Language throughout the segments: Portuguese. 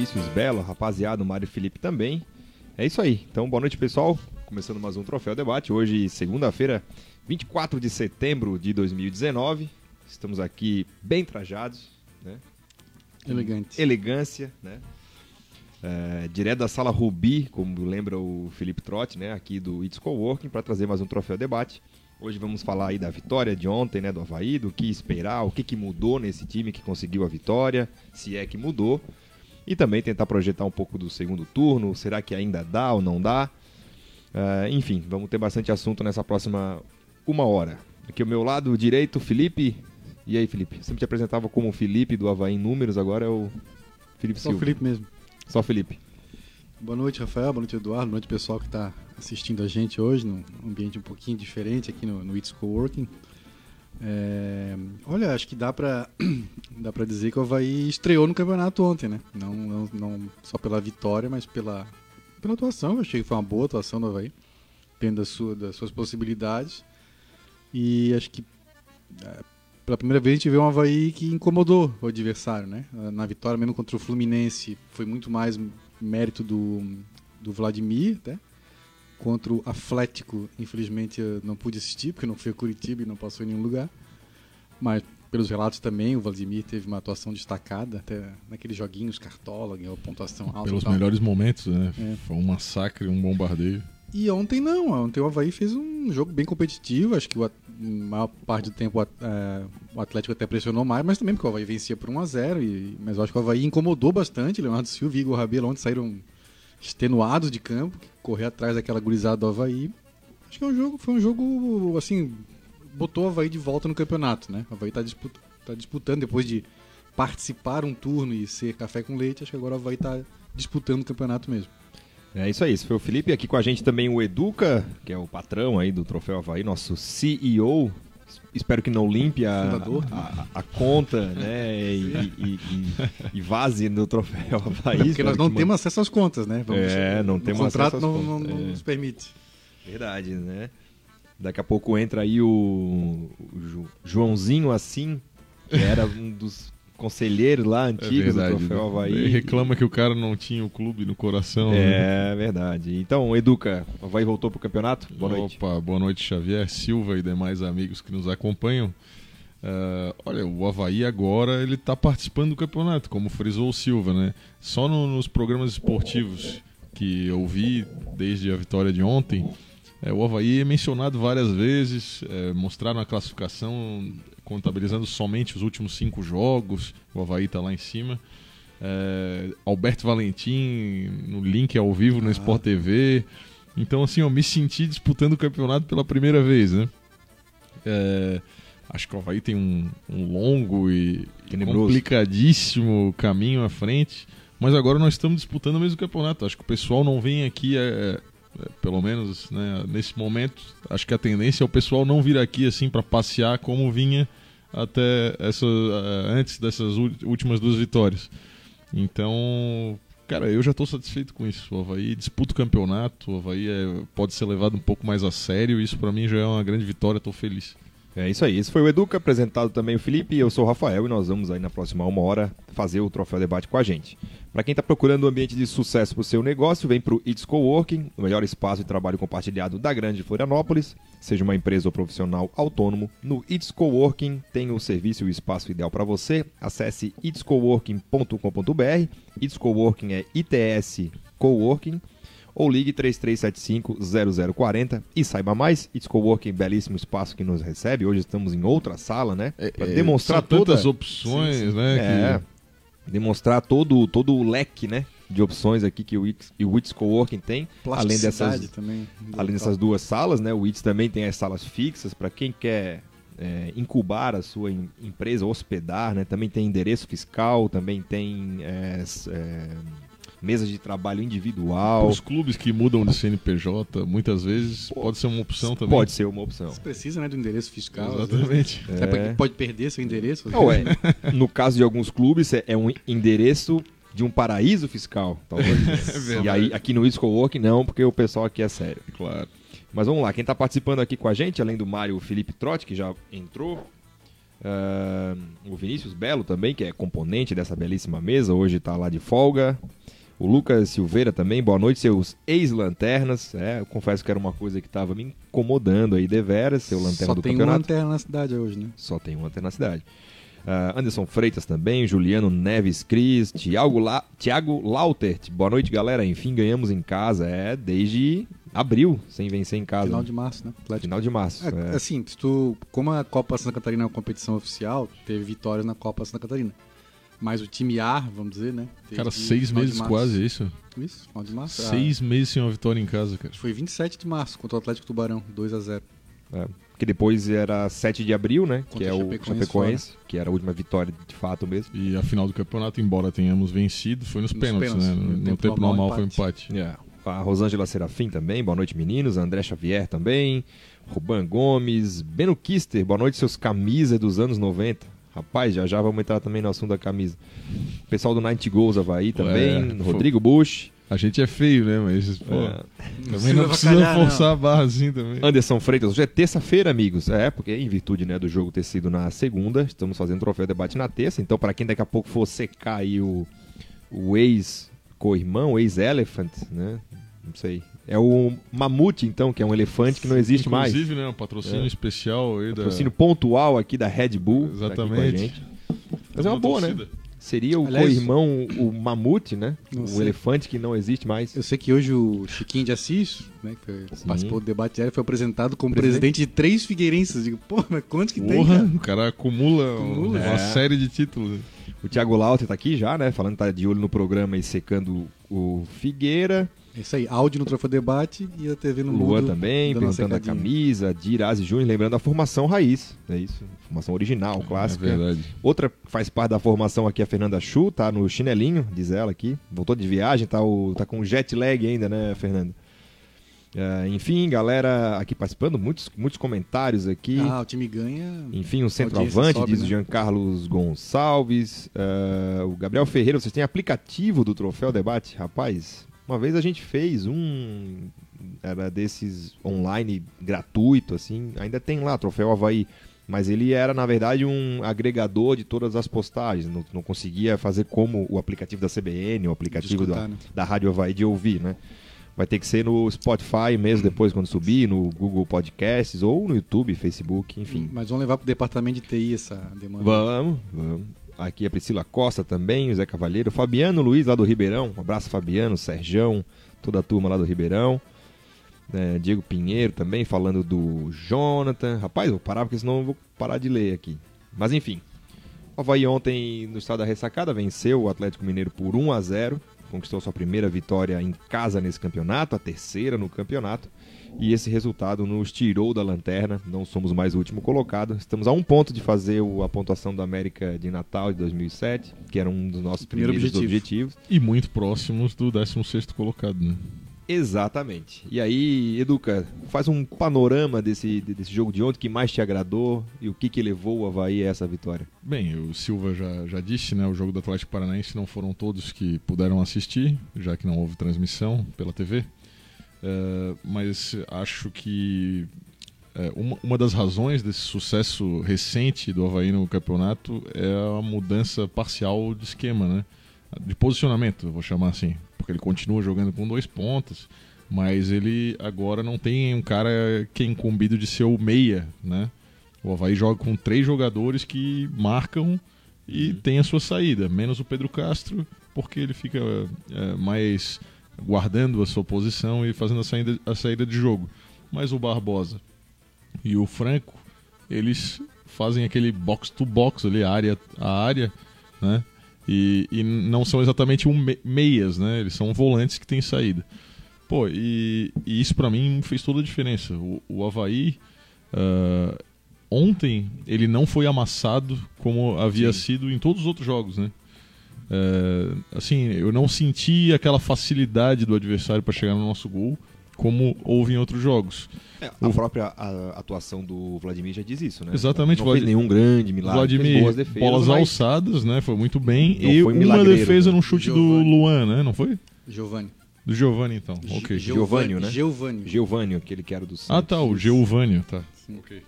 Vinícius Belo, rapaziada, o Mário Felipe também. É isso aí. Então, boa noite, pessoal. Começando mais um Troféu Debate. Hoje, segunda-feira, 24 de setembro de 2019. Estamos aqui bem trajados, né? Elegante. Elegância, né? É, direto da sala Rubi, como lembra o Felipe Trotti, né? Aqui do It's Coworking, para trazer mais um Troféu Debate. Hoje vamos falar aí da vitória de ontem, né? Do Havaí, do que esperar, o que, que mudou nesse time que conseguiu a vitória, se é que mudou. E também tentar projetar um pouco do segundo turno, será que ainda dá ou não dá? Uh, enfim, vamos ter bastante assunto nessa próxima uma hora. Aqui ao meu lado direito, Felipe. E aí, Felipe? Sempre te apresentava como Felipe do Havaí em números, agora é o Felipe Só Silva. Só Felipe mesmo. Só Felipe. Boa noite, Rafael. Boa noite, Eduardo. Boa noite, pessoal que está assistindo a gente hoje, num ambiente um pouquinho diferente aqui no, no It's Coworking. É, olha, acho que dá para dá para dizer que o Havaí estreou no campeonato ontem, né? Não, não, não só pela vitória, mas pela, pela atuação. Eu achei que foi uma boa atuação do Havaí, da sua, das suas possibilidades. E acho que é, pela primeira vez a gente vê um Havaí que incomodou o adversário, né? Na vitória mesmo contra o Fluminense foi muito mais mérito do, do Vladimir, até. Contra o Atlético, infelizmente eu não pude assistir, porque não fui a Curitiba e não passou em nenhum lugar. Mas pelos relatos também, o Vladimir teve uma atuação destacada, até naqueles joguinhos cartola, ganhou pontuação alta. Pelos melhores momentos, né? É. Foi um massacre, um bombardeio. E ontem não, ontem o Havaí fez um jogo bem competitivo, acho que a maior parte do tempo é, o Atlético até pressionou mais, mas também porque o Havaí vencia por 1x0, e, mas eu acho que o Havaí incomodou bastante, Leonardo Silva e Igor Rabelo ontem saíram extenuados de campo, correr atrás daquela gurizada do Havaí. Acho que é um jogo, foi um jogo, assim, botou o Havaí de volta no campeonato, né? O Havaí está disput, tá disputando, depois de participar um turno e ser café com leite, acho que agora o Havaí está disputando o campeonato mesmo. É isso aí, esse foi o Felipe. Aqui com a gente também o Educa, que é o patrão aí do Troféu Havaí, nosso CEO. Espero que não limpe a, a, a conta né, e, e, e, e, vaze no Troféu Havaí. Porque nós não temos acesso às contas, né? Vamos, é, não temos acesso às não, contas. não, não é. nos permite. Verdade, né? Daqui a pouco entra aí o, o Joãozinho assim, que era um dos conselheiros lá antigos é verdade, do Troféu Havaí. Ele reclama que o cara não tinha o clube no coração. É né? verdade. Então, Educa, o Havaí voltou para o campeonato? Boa noite. Opa, boa noite, Xavier, Silva e demais amigos que nos acompanham. Uh, olha, o Havaí agora ele está participando do campeonato, como frisou o Silva, né? Só no, nos programas esportivos que eu vi desde a vitória de ontem, é, o Havaí é mencionado várias vezes, é, mostraram a classificação contabilizando somente os últimos cinco jogos, o Havaí está lá em cima. É, Alberto Valentim no link ao vivo no ah. Sport TV. Então, assim, eu me senti disputando o campeonato pela primeira vez, né? É, acho que o Havaí tem um, um longo e complicadíssimo caminho à frente. Mas agora nós estamos disputando o mesmo campeonato. Acho que o pessoal não vem aqui é, pelo menos né, nesse momento, acho que a tendência é o pessoal não vir aqui assim para passear como vinha até essa, é, antes dessas últimas duas vitórias. Então, cara, eu já estou satisfeito com isso. O Havaí disputa o campeonato, o Havaí é, pode ser levado um pouco mais a sério, isso para mim já é uma grande vitória, estou feliz. É isso aí. Esse foi o Educa, apresentado também o Felipe. Eu sou o Rafael e nós vamos aí na próxima uma hora fazer o Troféu Debate com a gente. Para quem está procurando um ambiente de sucesso para o seu negócio, vem para o It's Coworking, o melhor espaço de trabalho compartilhado da grande Florianópolis. Seja uma empresa ou profissional autônomo, no It's Coworking tem o serviço e o espaço ideal para você. Acesse itscoworking.com.br. It's Coworking é ITS Coworking ou ligue 3375-0040 e saiba mais. It's Coworking, belíssimo espaço que nos recebe. Hoje estamos em outra sala, né? Para é, demonstrar todas as opções, sim, sim. né? É, que... Demonstrar todo, todo o leque, né? De opções aqui que o It's, o It's Coworking tem. Além dessas, também, além dessas duas salas, né? O It's também tem as salas fixas para quem quer é, incubar a sua empresa, hospedar, né? Também tem endereço fiscal, também tem é, é, mesas de trabalho individual. Os clubes que mudam de CNPJ, muitas vezes, pode, pode ser uma opção também. Pode ser uma opção. Você precisa né, do endereço fiscal. Exatamente. É. Pode perder seu endereço. Não, é. No caso de alguns clubes, é um endereço de um paraíso fiscal, talvez. é e aí, aqui no Isco Work, não, porque o pessoal aqui é sério. Claro. Mas vamos lá, quem está participando aqui com a gente, além do Mário Felipe Trotti, que já entrou, Uh, o Vinícius Belo também, que é componente dessa belíssima mesa, hoje está lá de folga. O Lucas Silveira também, boa noite, seus ex-lanternas. É, eu confesso que era uma coisa que estava me incomodando aí, deveras, seu lanterna Só do tem campeonato. uma lanterna na cidade hoje, né? Só tem uma lanterna na cidade. Uh, Anderson Freitas também, Juliano Neves Cris, Thiago, La... Thiago Lautert. Boa noite, galera. Enfim, ganhamos em casa. É, desde abril, sem vencer em casa. Final né? de março, né? Atlético. Final de março. É, é. Assim, tu, como a Copa Santa Catarina é uma competição oficial, teve vitórias na Copa Santa Catarina. Mas o time A, vamos dizer, né? Cara, seis meses março. quase, é isso? Isso, final de março. Seis meses sem uma vitória em casa, cara. Ah, foi 27 de março contra o Atlético Tubarão, 2 a 0 É, que depois era 7 de abril, né? Contra que é o Chapecoense Chapecoense, que era a última vitória de fato mesmo. E a final do campeonato, embora tenhamos vencido, foi nos, Nos pênaltis, pênaltis. né? No, No no tempo tempo, normal, normal, foi empate. empate. A Rosângela Serafim também, boa noite meninos. André Xavier também. Ruban Gomes. Beno Kister, boa noite seus camisas dos anos 90. Rapaz, já já vamos entrar também no assunto da camisa. Pessoal do Night Goals Havaí também. É, Rodrigo Bush. A gente é feio, né? Mas, pô, É, também não precisa avacalhar, não. forçar a barra assim também. Anderson Freitas, hoje é terça-feira, amigos. É, porque em virtude né, do jogo ter sido na segunda, estamos fazendo troféu debate na terça. Então, para quem daqui a pouco for secar aí o, o ex-co-irmão, o ex-elephant, né? Não sei. É o mamute, então, que é um elefante que não existe mais. Inclusive, né? Um patrocínio É. especial aí da. Patrocínio pontual aqui da Red Bull. tá Exatamente. Mas é uma boa, né? Seria o Aliás- co-irmão, o mamute, né? O sei. elefante que não existe mais. Eu sei que hoje o Chiquinho de Assis, né, que foi- Sim. participou do debate diário, foi apresentado como Presidente. presidente, de três Figueirenses. Digo, pô, mas quantos que tem, Porra, cara? o cara acumula, Acumula. uma É. série de títulos. O Thiago Lauter tá aqui já, né? Falando que tá de olho no programa e secando o Figueira. É isso aí, áudio no Troféu Debate e a TV no O Luan mudo, também, perguntando a camisa, Dirazi Júnior, lembrando a formação raiz. É isso. Formação original, clássica. É verdade. Outra que faz parte da formação aqui é a Fernanda Chu, tá no chinelinho, diz ela aqui. Voltou de viagem, tá, o, tá com jet lag ainda, né, Fernanda? É, enfim, galera aqui participando, muitos, muitos comentários aqui. Ah, o time ganha. Enfim, um centroavante, sobe, diz o né? Jean Carlos Gonçalves. É, o Gabriel Ferreira, vocês têm aplicativo do Troféu Debate? Rapaz, uma vez a gente fez um. Era desses online gratuito, assim. Ainda tem lá, Troféu Havaí. Mas ele era, na verdade, um agregador de todas as postagens. Não, não conseguia fazer como o aplicativo da CBN, o aplicativo escutar, da, né? da Rádio Havaí de ouvir, né? Vai ter que ser no Spotify mesmo, depois quando subir, no Google Podcasts, ou no YouTube, Facebook, enfim. Mas vamos levar pro departamento de TI essa demanda. Vamos, vamos. Aqui a Priscila Costa também, o Zé Cavalheiro, Fabiano Luiz lá do Ribeirão. Um abraço, Fabiano, Serjão, toda a turma lá do Ribeirão. É, Diego Pinheiro também, falando do Jonathan. Rapaz, eu vou parar porque senão eu vou parar de ler aqui. Mas enfim. O Havaí ontem, no estado da ressacada, venceu o Atlético Mineiro por 1 a 0 Conquistou sua primeira vitória em casa nesse campeonato, a terceira no campeonato. E esse resultado nos tirou da lanterna. Não somos mais o último colocado. Estamos a um ponto de fazer o- a pontuação da América de Natal de 2007, que era um dos nossos Primeiro primeiros objetivo. objetivos. E muito próximos do 16º colocado, né? Exatamente. E aí, Educa, faz um panorama desse, desse jogo de ontem que mais te agradou e o que, que levou o Havaí a essa vitória. Bem, o Silva já, já disse, né? O jogo do Atlético Paranaense não foram todos que puderam assistir, já que não houve transmissão pela TV. É, mas acho que é, uma, uma das razões desse sucesso recente do Havaí no campeonato é a mudança parcial de esquema, né? De posicionamento, vou chamar assim. Porque ele continua jogando com dois pontas, mas ele agora não tem um cara que é incumbido de ser o meia, né? O Havaí joga com três jogadores que marcam e tem a sua saída, menos o Pedro Castro, porque ele fica é, mais guardando a sua posição e fazendo a saída, a saída de jogo. Mas o Barbosa e o Franco, eles fazem aquele box to box ali, área a área, né? E, e não são exatamente um me- meias, né? Eles são volantes que têm saída. Pô, e, e isso pra mim fez toda a diferença. O, o Havaí, ah, ontem, ele não foi amassado como havia Sim. sido em todos os outros jogos, né? É, assim, eu não senti aquela facilidade do adversário para chegar no nosso gol como houve em outros jogos. a O- própria a- atuação do Vladimir já diz isso, né? Exatamente, Não fez Vladi- nenhum grande milagre, fez Vladimir, boas defesas, bolas mas alçadas, né? Foi muito bem. Não e foi uma defesa né? no chute do Giovani. Luan, né? Não foi? Giovanni. Do Giovanni, então. Ok. Gi- Giovânio, né? Giovânio. Giovânio, aquele que era do Ah, Santos. tá, o Geovânio, tá. Sim. Ok.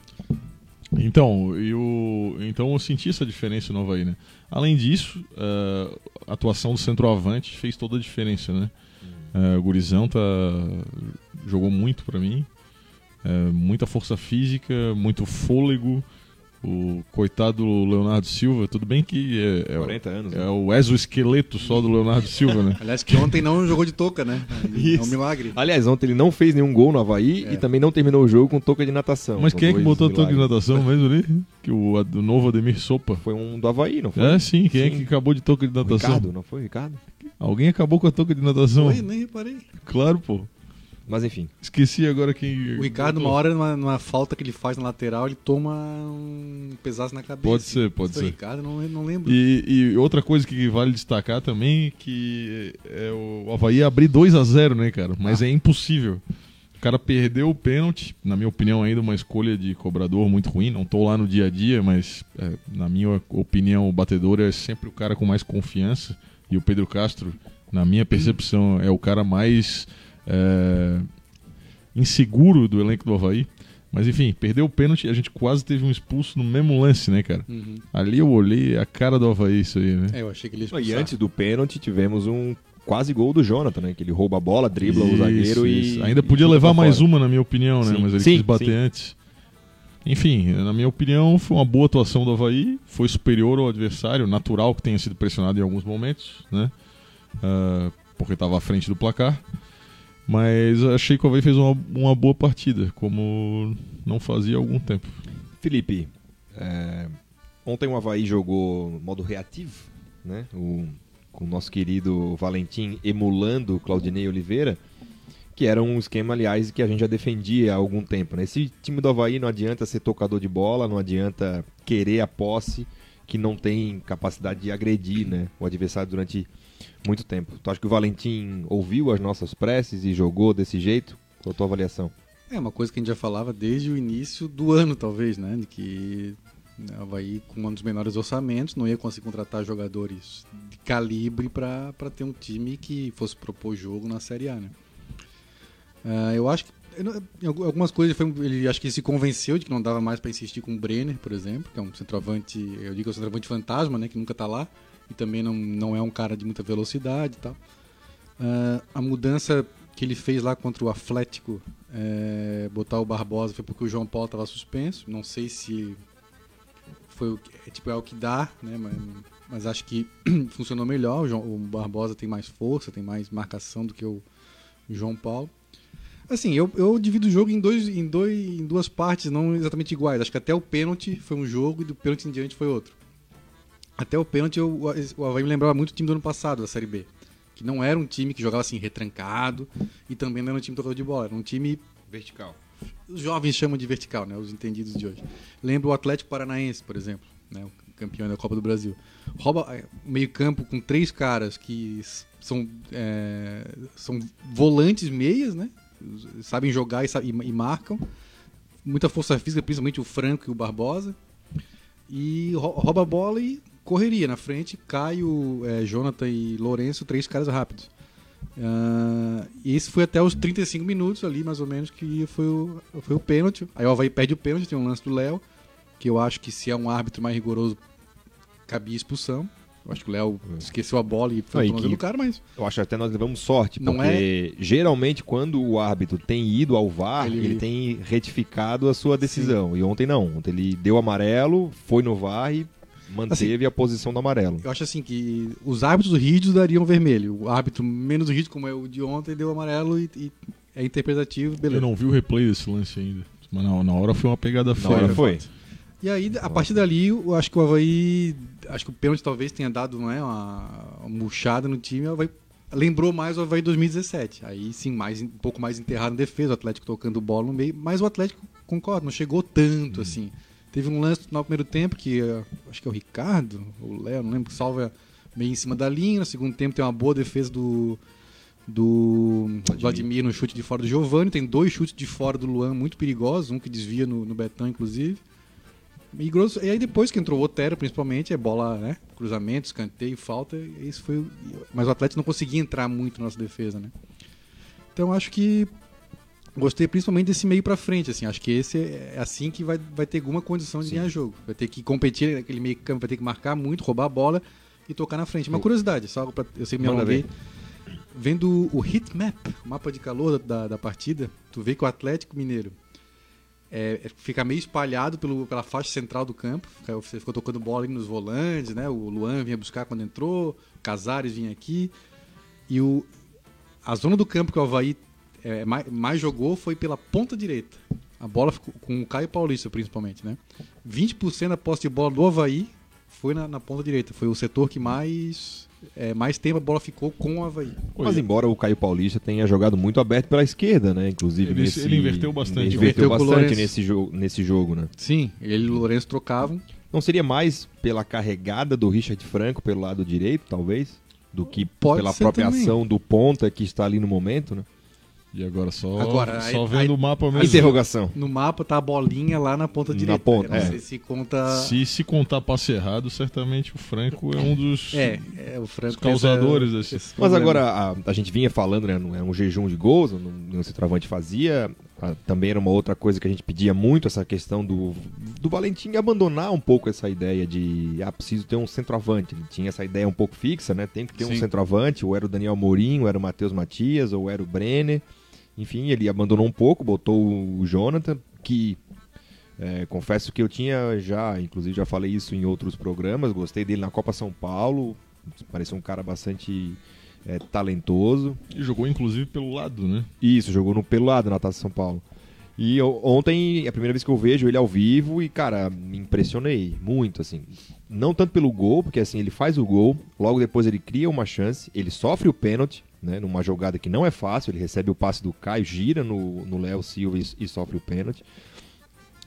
Então, eu, então eu senti essa diferença no Havaí, né? Além disso, uh, a atuação do centroavante fez toda a diferença, né? Uh, o Gurizão tá, jogou muito para mim, uh, muita força física, muito fôlego, o coitado Leonardo Silva, tudo bem que é, é, 40 anos, é né? o exoesqueleto só do Leonardo Silva, né? Aliás, que ontem não jogou de touca, né? É um milagre. Aliás, ontem ele não fez nenhum gol no Havaí É. e também não terminou o jogo com touca de natação. Mas quem é que botou a toque de milagres. natação mesmo ali? Que o, o novo Ademir Sopa. Foi um do Havaí, não foi? É, sim, quem é Sim. que acabou de toque de O natação? Ricardo, não foi o Ricardo? Alguém acabou com a touca de natação? Oi, nem reparei. Claro, pô. Mas enfim. Esqueci agora quem. O Ricardo, uma hora, numa, numa falta que ele faz na lateral, ele toma um pesaço na cabeça. Pode ser, pode ser. O Ricardo, não, não lembro. E, e outra coisa que vale destacar também que é o Havaí abrir 2 a 0 né, cara? Mas é impossível. O cara perdeu o pênalti, na minha opinião, ainda uma escolha de cobrador muito ruim. Não tô lá no dia a dia, mas é, na minha opinião, o batedor é sempre o cara com mais confiança. E o Pedro Castro, na minha percepção, é o cara mais é, inseguro do elenco do Havaí. Mas enfim, perdeu o pênalti e a gente quase teve um expulso no mesmo lance, né, cara? Uhum. Ali eu olhei a cara do Havaí isso aí, né? É, eu achei que ele ia E expulsar. antes do pênalti tivemos um quase gol do Jonathan, né? Que ele rouba a bola, dribla o Isso, zagueiro isso. e. Ainda e podia chuta levar mais fora. uma, na minha opinião, né? Sim. Mas ele Sim, quis bater sim. antes. Enfim, na minha opinião, foi uma boa atuação do Havaí. Foi superior ao adversário, natural que tenha sido pressionado em alguns momentos, né? Ah, porque estava à frente do placar. Mas achei que o Havaí fez uma, uma boa partida, como não fazia há algum tempo. Felipe, é, ontem o Havaí jogou modo reativo, né? O, com o nosso querido Valentim emulando Claudinei Oliveira, que era um esquema, aliás, que a gente já defendia há algum tempo. Né? Esse time do Havaí não adianta ser tocador de bola, não adianta querer a posse, que não tem capacidade de agredir né, o adversário durante muito tempo. Tu acha que o Valentim ouviu as nossas preces e jogou desse jeito? Qual a tua avaliação? É uma coisa que a gente já falava desde o início do ano, talvez, né? De que né, o Havaí, com um dos menores orçamentos, não ia conseguir contratar jogadores de calibre para ter um time que fosse propor jogo na Série A, né? Ah, eu acho que algumas coisas foi- ele acho que se convenceu de que não dava mais para insistir com o Brenner, por exemplo, que é um centroavante, eu digo é um centroavante fantasma, né, que nunca tá lá e também não, não é um cara de muita velocidade e tal. Ah, a mudança que ele fez lá contra o Atlético, é, botar o Barbosa, foi porque o João Paulo estava suspenso. Não sei se foi o que, é, tipo, é o que dá, né? Mas, mas acho que funcionou melhor. O, João- o Barbosa tem mais força, tem mais marcação do que o, o João Paulo. Assim, eu, eu divido o jogo em, dois, em, dois, em duas partes, não exatamente iguais. Acho que até o pênalti foi um jogo e do pênalti em diante foi outro. Até o pênalti, eu, o Havaí me lembrava muito o time do ano passado, da Série B. Que não era um time que jogava assim, retrancado, e também não era um time tocador de bola. Era um time, Vertical. os jovens chamam de vertical, né? Os entendidos de hoje. Lembra o Atlético Paranaense, por exemplo, né? O campeão da Copa do Brasil. Rouba é, meio campo com três caras que são, é, são volantes meias, né? Sabem jogar e, e- marcam. Muita força física, principalmente o Franco e o Barbosa. E rou- rouba a bola e correria na frente. Caio, é, Jonathan e Lourenço, três caras rápidos. Ah, e esse foi até os 35 minutos ali, mais ou menos, que foi o, foi o pênalti. Aí o Havaí perde o pênalti, tem um lance do Léo, que eu acho que se é um árbitro mais rigoroso, cabia expulsão. Eu acho que o Léo esqueceu a bola e foi tomando que- do cara, mas Eu acho que até nós levamos sorte, Não é? porque geralmente quando o árbitro tem ido ao VAR, Ele- ele, tem retificado a sua decisão. E ontem não. Ontem ele deu amarelo, foi no VAR e manteve a posição do amarelo. eu acho assim que os árbitros rígidos dariam vermelho. O árbitro menos rígido, como é o de ontem, deu amarelo e, e é interpretativo, Eu beleza. não vi o replay desse lance ainda. Mas na, na hora foi uma pegada Na feia. hora foi. E aí, a partir dali, eu acho que o Havaí. Acho que o pênalti talvez tenha dado não é, uma, uma murchada no time. O Havaí lembrou mais o Havaí 2017. Aí sim, mais, um pouco mais enterrado na defesa, o Atlético tocando bola no meio. Mas o Atlético, concordo, não chegou tanto assim. Teve um lance no primeiro tempo que eh, acho que é o Ricardo, ou o Léo, não lembro, que salva meio em cima da linha. No segundo tempo tem uma boa defesa do. Do Vladimir. no chute de fora do Giovanni. Tem dois chutes de fora do Luan muito perigosos, um que desvia no, no Betão, inclusive. E, grosso, e aí depois que entrou o Otero, principalmente, é bola, né? Cruzamento, escanteio, falta. Isso foi, mas o Atlético não conseguia entrar muito na nossa defesa, né? Então acho que Gostei principalmente desse meio pra frente, assim. Acho que esse é assim que vai, vai ter alguma condição de Sim. ganhar jogo. Vai ter que competir naquele meio campo, vai ter que marcar muito, roubar a bola e tocar na frente. Uma curiosidade, só pra, eu sei me alonguei. Vendo o heat map, o mapa de calor da, da partida, tu vê que o Atlético Mineiro é, é- fica meio espalhado pelo, pela faixa central do campo. Você ficou tocando bola ali nos volantes, né? O Luan vinha buscar quando entrou, o Casares vinha aqui. E o, a zona do campo que o Havaí é, mais, mais jogou foi pela ponta direita. A bola ficou com o Caio Paulista, principalmente, né? 20% da posse de bola do Havaí foi na, na ponta direita. Foi o setor que mais, é, mais tempo a bola ficou com o Havaí. Mas embora o Caio Paulista tenha jogado muito aberto pela esquerda, né? Inclusive Ele- nesse, ele inverteu bastante. Ele Inverteu inverteu bastante nesse, jo nesse jogo, né? Sim, ele e o Lourenço trocavam. Não seria mais pela carregada do Richard Franco pelo lado direito, talvez? Do que Pode pela própria também. ação do ponta que está ali no momento, né? E agora só, Agora, só aí- vendo aí- o mapa mesmo. Interrogação. No mapa tá a bolinha lá na ponta Na direita. ponta, não é. sei se conta. Se se contar passe errado, certamente o Franco é um dos É, é o Franco. Causadores essa- desse- esse Mas problema. agora, a, a gente vinha falando, né? Não é um jejum de gols, não, não centroavante fazia. Ah, também era uma outra coisa que a gente pedia muito, essa questão do, do Valentim abandonar um pouco essa ideia de, ah, preciso ter um centroavante. Ele tinha essa ideia um pouco fixa, né? Tem que ter um Sim. centroavante, ou era o Daniel Mourinho, ou era o Matheus Matias, ou era o Brenner. Enfim, ele abandonou um pouco, botou o Jonathan, que é, confesso que eu tinha já, inclusive já falei isso em outros programas, gostei dele na Copa São Paulo, pareceu um cara bastante é, talentoso. E jogou inclusive pelo lado, né? Isso, jogou no pelo lado na Taça São Paulo. E eu- ontem é a primeira vez que eu vejo ele ao vivo e, cara, me impressionei muito, assim. Não tanto pelo gol, porque assim, ele faz o gol, logo depois ele cria uma chance, ele sofre o pênalti, né, numa jogada que não é fácil, ele recebe o passe do Caio, gira no Léo Silva e, e sofre o pênalti.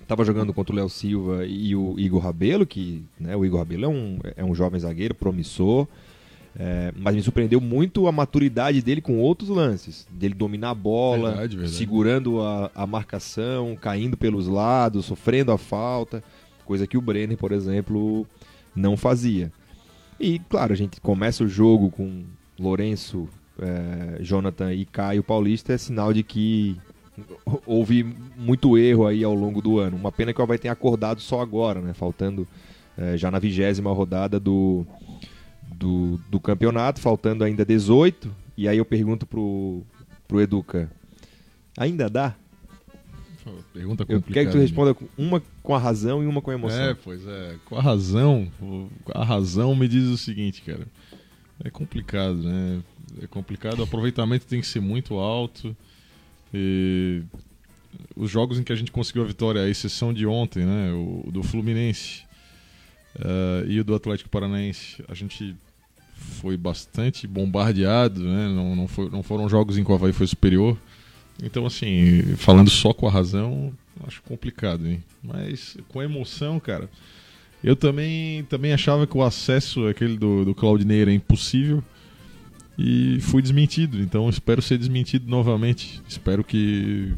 Tava jogando contra o Léo Silva e o Igor Rabelo, que né, o Igor Rabelo é um, é um jovem zagueiro promissor, é, mas me surpreendeu muito a maturidade dele com outros lances. Dele dominar a bola, Verdade, verdade. segurando a, a marcação, caindo pelos lados, sofrendo a falta, coisa que o Brenner, por exemplo, não fazia. E, claro, a gente começa o jogo com Lourenço, é, Jonathan e Caio Paulista, é sinal de que houve muito erro aí ao longo do ano. Uma pena que o Havaí tenha acordado só agora, né? Faltando é, já na vigésima rodada do, do, do campeonato, faltando ainda 18. E aí eu pergunto pro, pro Educa, ainda dá? Pergunta Eu complicada. quero que tu responda uma com a razão e uma com a emoção. É, pois é. Com a razão, a razão me diz o seguinte, cara. É complicado, né? É complicado. O aproveitamento tem que ser muito alto. E os jogos em que a gente conseguiu a vitória, a exceção de ontem, né? O do Fluminense eh, e o do Atlético Paranaense, a gente foi bastante bombardeado, né? Não, não, foi- não foram jogos em que o Havaí foi superior. Então, assim, falando só com a razão, acho complicado, hein? Mas com emoção, cara. Eu também, também achava que o acesso aquele do, do Claudinei era impossível e fui desmentido. Então espero ser desmentido novamente. Espero que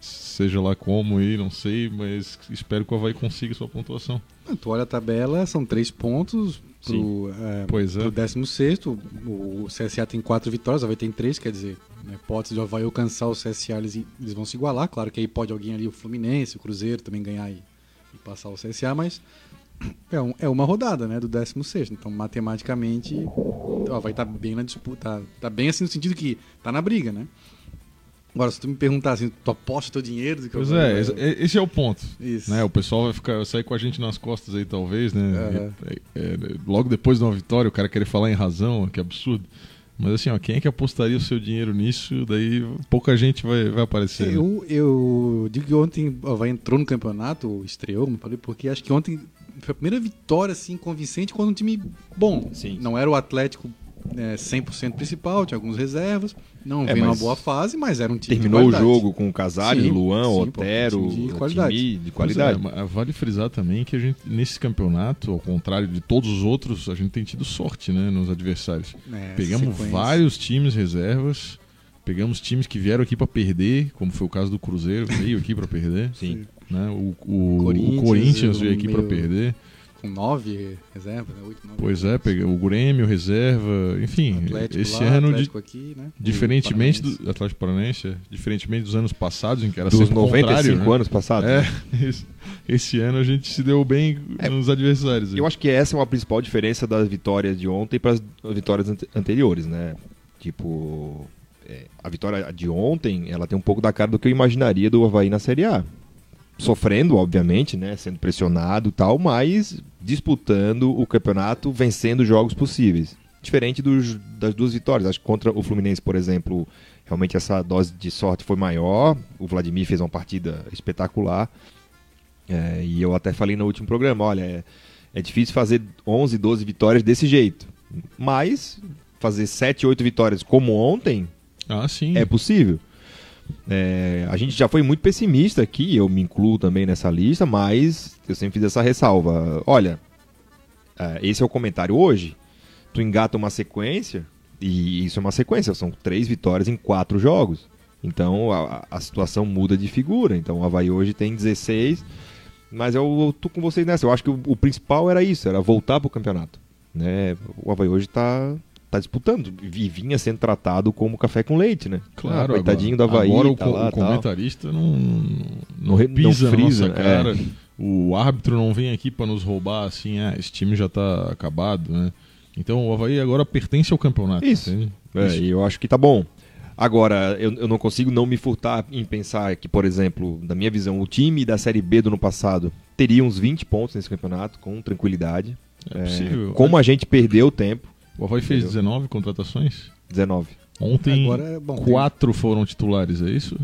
seja lá como aí, não sei, mas espero que o Havaí consiga sua pontuação. Tu olha a tabela, são três pontos pro, é, Pois é. pro 16 o, o CSA tem quatro vitórias, o Havaí tem três, quer dizer, na hipótese de Havaí alcançar o CSA, eles, eles vão se igualar. Claro que aí pode alguém ali, o Fluminense, o Cruzeiro também ganhar e, e passar o CSA, mas é, um- é uma rodada, né, do 16 Então, matematicamente, o Havaí tá bem na disputa, tá, tá bem assim no sentido que tá na briga, né? Agora, se tu me perguntar assim, tu aposta teu dinheiro do que Pois Havaí é, vai- esse- é o ponto. Isso. Né? O pessoal vai ficar, vai sair com a gente nas costas aí, talvez, né? Aham. É, é, logo depois de uma vitória, o cara querer falar em razão, que absurdo. Mas assim, ó, quem é que apostaria o seu dinheiro nisso? Daí pouca gente vai, vai aparecer. né? Eu, eu digo que ontem o Havaí entrou no campeonato, estreou, como eu falei, porque acho que ontem foi a primeira vitória assim, convincente contra um time bom. Sim. Não era o Atlético é, 100% principal, tinha alguns reservas, não É, veio mas boa fase, mas era um time Terminou de o jogo com o Casares, Luan, sim, Otero, time de time qualidade. de Pois qualidade. é, mas vale frisar também que a gente, nesse campeonato, ao contrário de todos os outros, a gente tem tido sorte né, nos adversários. É, Pegamos sequência. vários times reservas, pegamos times que vieram aqui para perder, como foi o caso do Cruzeiro, veio aqui para perder. Sim. Né? O, o- o Corinthians, Corinthians, um veio aqui para perder. com nove reservas, né? Oito, nove Pois é, peguei o Grêmio, reserva, enfim, Atlético esse lá, ano, de- Atlético aqui, né? diferentemente do Atlético Paranaense, é, diferentemente dos anos passados, em que era Dos sempre o 95 contrário, né? anos passados. É, né? esse, esse ano a gente se deu bem É. nos adversários. Eu acho que essa é uma principal diferença das vitórias de ontem para as vitórias ante- anteriores, né? Tipo, é, a vitória de ontem, ela tem um pouco da cara do que eu imaginaria do Havaí na Série A. Sofrendo, obviamente, né? Sendo pressionado e tal, mas disputando o campeonato, vencendo os jogos possíveis. Diferente dos, das duas vitórias. Acho que contra o Fluminense, por exemplo, realmente essa dose de sorte foi maior. O Vladimir fez uma partida espetacular. É, e eu até falei no último programa, olha, é, é difícil fazer 11, 12 vitórias desse jeito. Mas fazer 7, 8 vitórias como ontem Ah, sim. é possível. É, a gente já foi muito pessimista aqui, eu me incluo também nessa lista, mas eu sempre fiz essa ressalva. Olha, é, esse é o comentário hoje. Tu engata uma sequência, e isso é uma sequência, são três vitórias em quatro jogos. Então a, a situação muda de figura. Então o Havaí hoje tem 16, mas eu, eu tô com vocês nessa. Eu acho que o, o principal era isso, era voltar pro campeonato. Né? O Havaí hoje tá, tá disputando. E vinha sendo tratado como café com leite, né? Claro, Ah, coitadinho agora, do Havaí. Agora o, tá co- lá, o comentarista não, não, Não re- não frisa, na nossa cara. é. O árbitro não vem aqui para nos roubar assim, ah, esse time já está acabado, né? Então o Havaí agora pertence ao campeonato. Isso. entende? É, Isso. e eu acho que tá bom. Agora, eu, eu não consigo não me furtar em pensar que, por exemplo, na minha visão, o time da Série B do ano passado teria uns 20 pontos nesse campeonato, com tranquilidade. É possível. como a gente perdeu o tempo, O Havaí fez Entendeu? 19 contratações. 19. Ontem, Agora é bom. quatro foram titulares, é isso?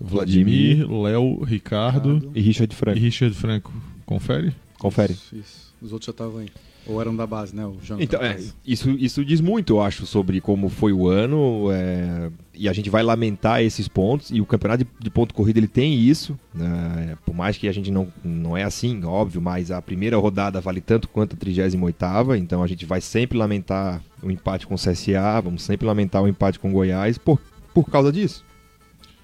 Vladimir, Léo, Ricardo Ricardo. E Richard e Franco. Richard Franco. Confere? Confere. Isso, isso. Os outros já estavam aí. Ou eram da base, né? O Jonathan Então, é, isso, isso diz muito, eu acho, sobre como foi o ano. é, e a gente vai lamentar esses pontos. E o campeonato de, de ponto corrido ele tem isso. né, por mais que a gente não, não é assim, óbvio, mas a primeira rodada vale tanto quanto a 38. Então a gente vai sempre lamentar o empate com o CSA, vamos sempre lamentar o empate com o Goiás por, por causa disso.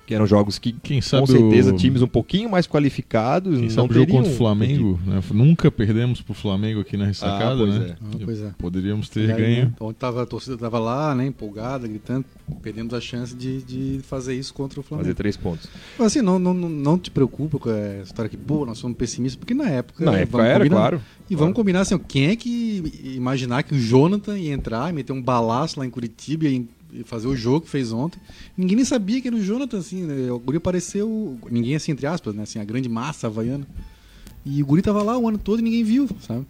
Que eram jogos que, Quem sabe com certeza, o... times um pouquinho mais qualificados Quem não sabe o jogo teriam. contra o Flamengo, né? Nunca perdemos pro Flamengo aqui na ressacada, pois né? é. Ah, pois é. Poderíamos ter aí, ganho. né, Ontem tava, a torcida tava lá, né? Empolgada, gritando. Perdemos a chance de, de fazer isso contra o Flamengo. Fazer três pontos. Mas assim, não, não, não- te preocupa com a história que, pô, nós somos pessimistas, porque na época. Na época era, combinar- claro. E vamos combinar assim, quem é que imaginar que o Jonathan ia entrar e meter um balaço lá em Curitiba e fazer o jogo que fez ontem? Ninguém nem sabia que era o Jonathan, assim, né? O Guri apareceu. Ninguém assim, entre aspas, né? Assim, a grande massa havaiana. E o Guri tava lá o ano todo e ninguém viu, sabe?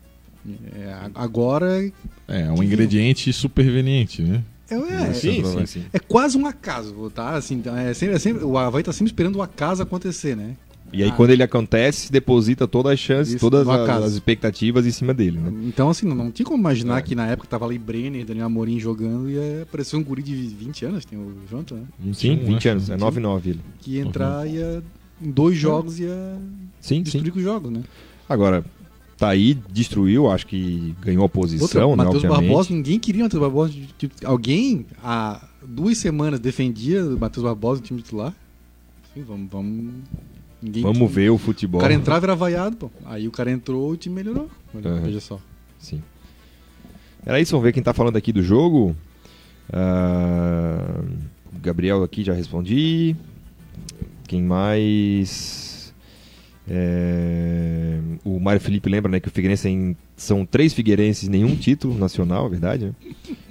É, agora. É, um ingrediente superveniente, né? É, é, sim, pra sim, sim. é quase um acaso, tá? Assim, é sempre, é sempre, o Havaí tá sempre esperando o acaso acontecer, né? E aí, Ah. quando ele acontece, deposita todas as chances, Isso, todas as, as expectativas em cima dele, né? Então, assim, não, não tinha como imaginar É. que na época tava ali Brenner, Daniel Amorim jogando e ia aparecer um guri de 20 anos, tem o Jonathan, né? 21, Sim, 20 né? anos, é 9-9 ele. Que ia entrar e ia, em dois jogos ia Sim, sim. destruir com os jogos, né? Agora, tá aí, destruiu, acho que ganhou a posição, Outra, né, Matheus. Barbosa, ninguém queria o Matheus Barbosa. Tipo, alguém há duas semanas defendia o Matheus Barbosa no time titular. Sim, vamos, vamos. Ninguém Vamos ver o futebol. O cara entrava e era vaiado, pô. Aí o cara entrou o time melhorou. Olha, Aham. Veja só. Sim. Era isso, vamos ver quem tá falando aqui do jogo. O Gabriel aqui já respondi. Quem mais? É, o Mário Felipe lembra né, que o Figueirense tem- são três Figueirenses, nenhum título nacional, é verdade. Né?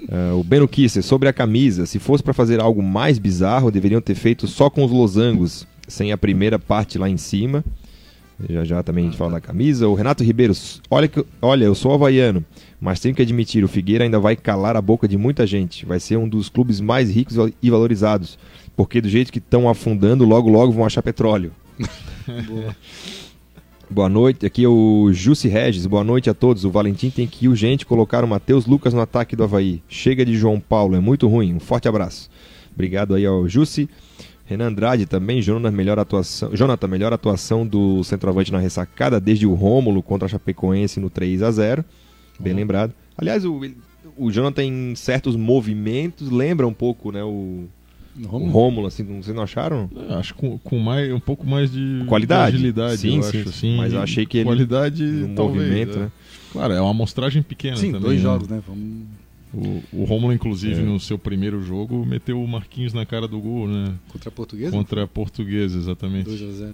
Ah, o Beno Kisser, sobre a camisa, se fosse para fazer algo mais bizarro, deveriam ter feito só com os losangos, sem a primeira parte lá em cima. Já já também a gente fala da camisa. O Renato Ribeiro, olha, que, olha, eu sou havaiano, mas tenho que admitir, o Figueira ainda vai calar a boca de muita gente. Vai ser um dos clubes mais ricos e valorizados. Porque do jeito que estão afundando, logo logo vão achar petróleo. Boa. Boa noite, aqui é o Jussi Regis. Boa noite a todos. O Valentim tem que urgente colocar o Matheus Lucas no ataque do Havaí. Chega de João Paulo, é muito ruim. Um forte abraço. Obrigado aí ao Jussi. Renan Andrade também, Jonathan, melhor atuação, Jonathan, melhor atuação do centroavante na ressacada desde o Rômulo contra a Chapecoense no 3 a 0 Bem Uhum. lembrado. Aliás, o, o Jonathan em certos movimentos lembra um pouco né, o, No O Romulo? Rômulo, assim, vocês não acharam? É, Acho com, com mais, um pouco mais de Qualidade. agilidade, Sim, eu sim, acho. sim. Assim, Mas eu achei que ele- Qualidade, No talvez. movimento, é. né? Claro, é uma amostragem pequena Sim, também. dois né? jogos, né? Vamos O, o Romulo, inclusive, É. no seu primeiro jogo, meteu o Marquinhos na cara do gol, né? contra a Portuguesa? Contra a Portuguesa, exatamente. 2 a 0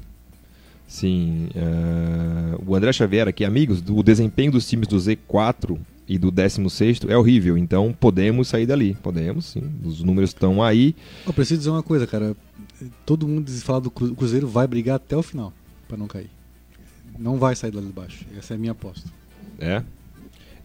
Sim. é, O André Xavier aqui, amigos, o desempenho dos times do Z4 e do 16 é horrível, então podemos sair dali. Podemos, sim. Os números estão aí. Eu preciso dizer uma coisa, cara. Todo mundo diz falar do Cru- Cruzeiro vai brigar até o final pra não cair. Não vai sair lá de baixo. Essa é a minha aposta. É.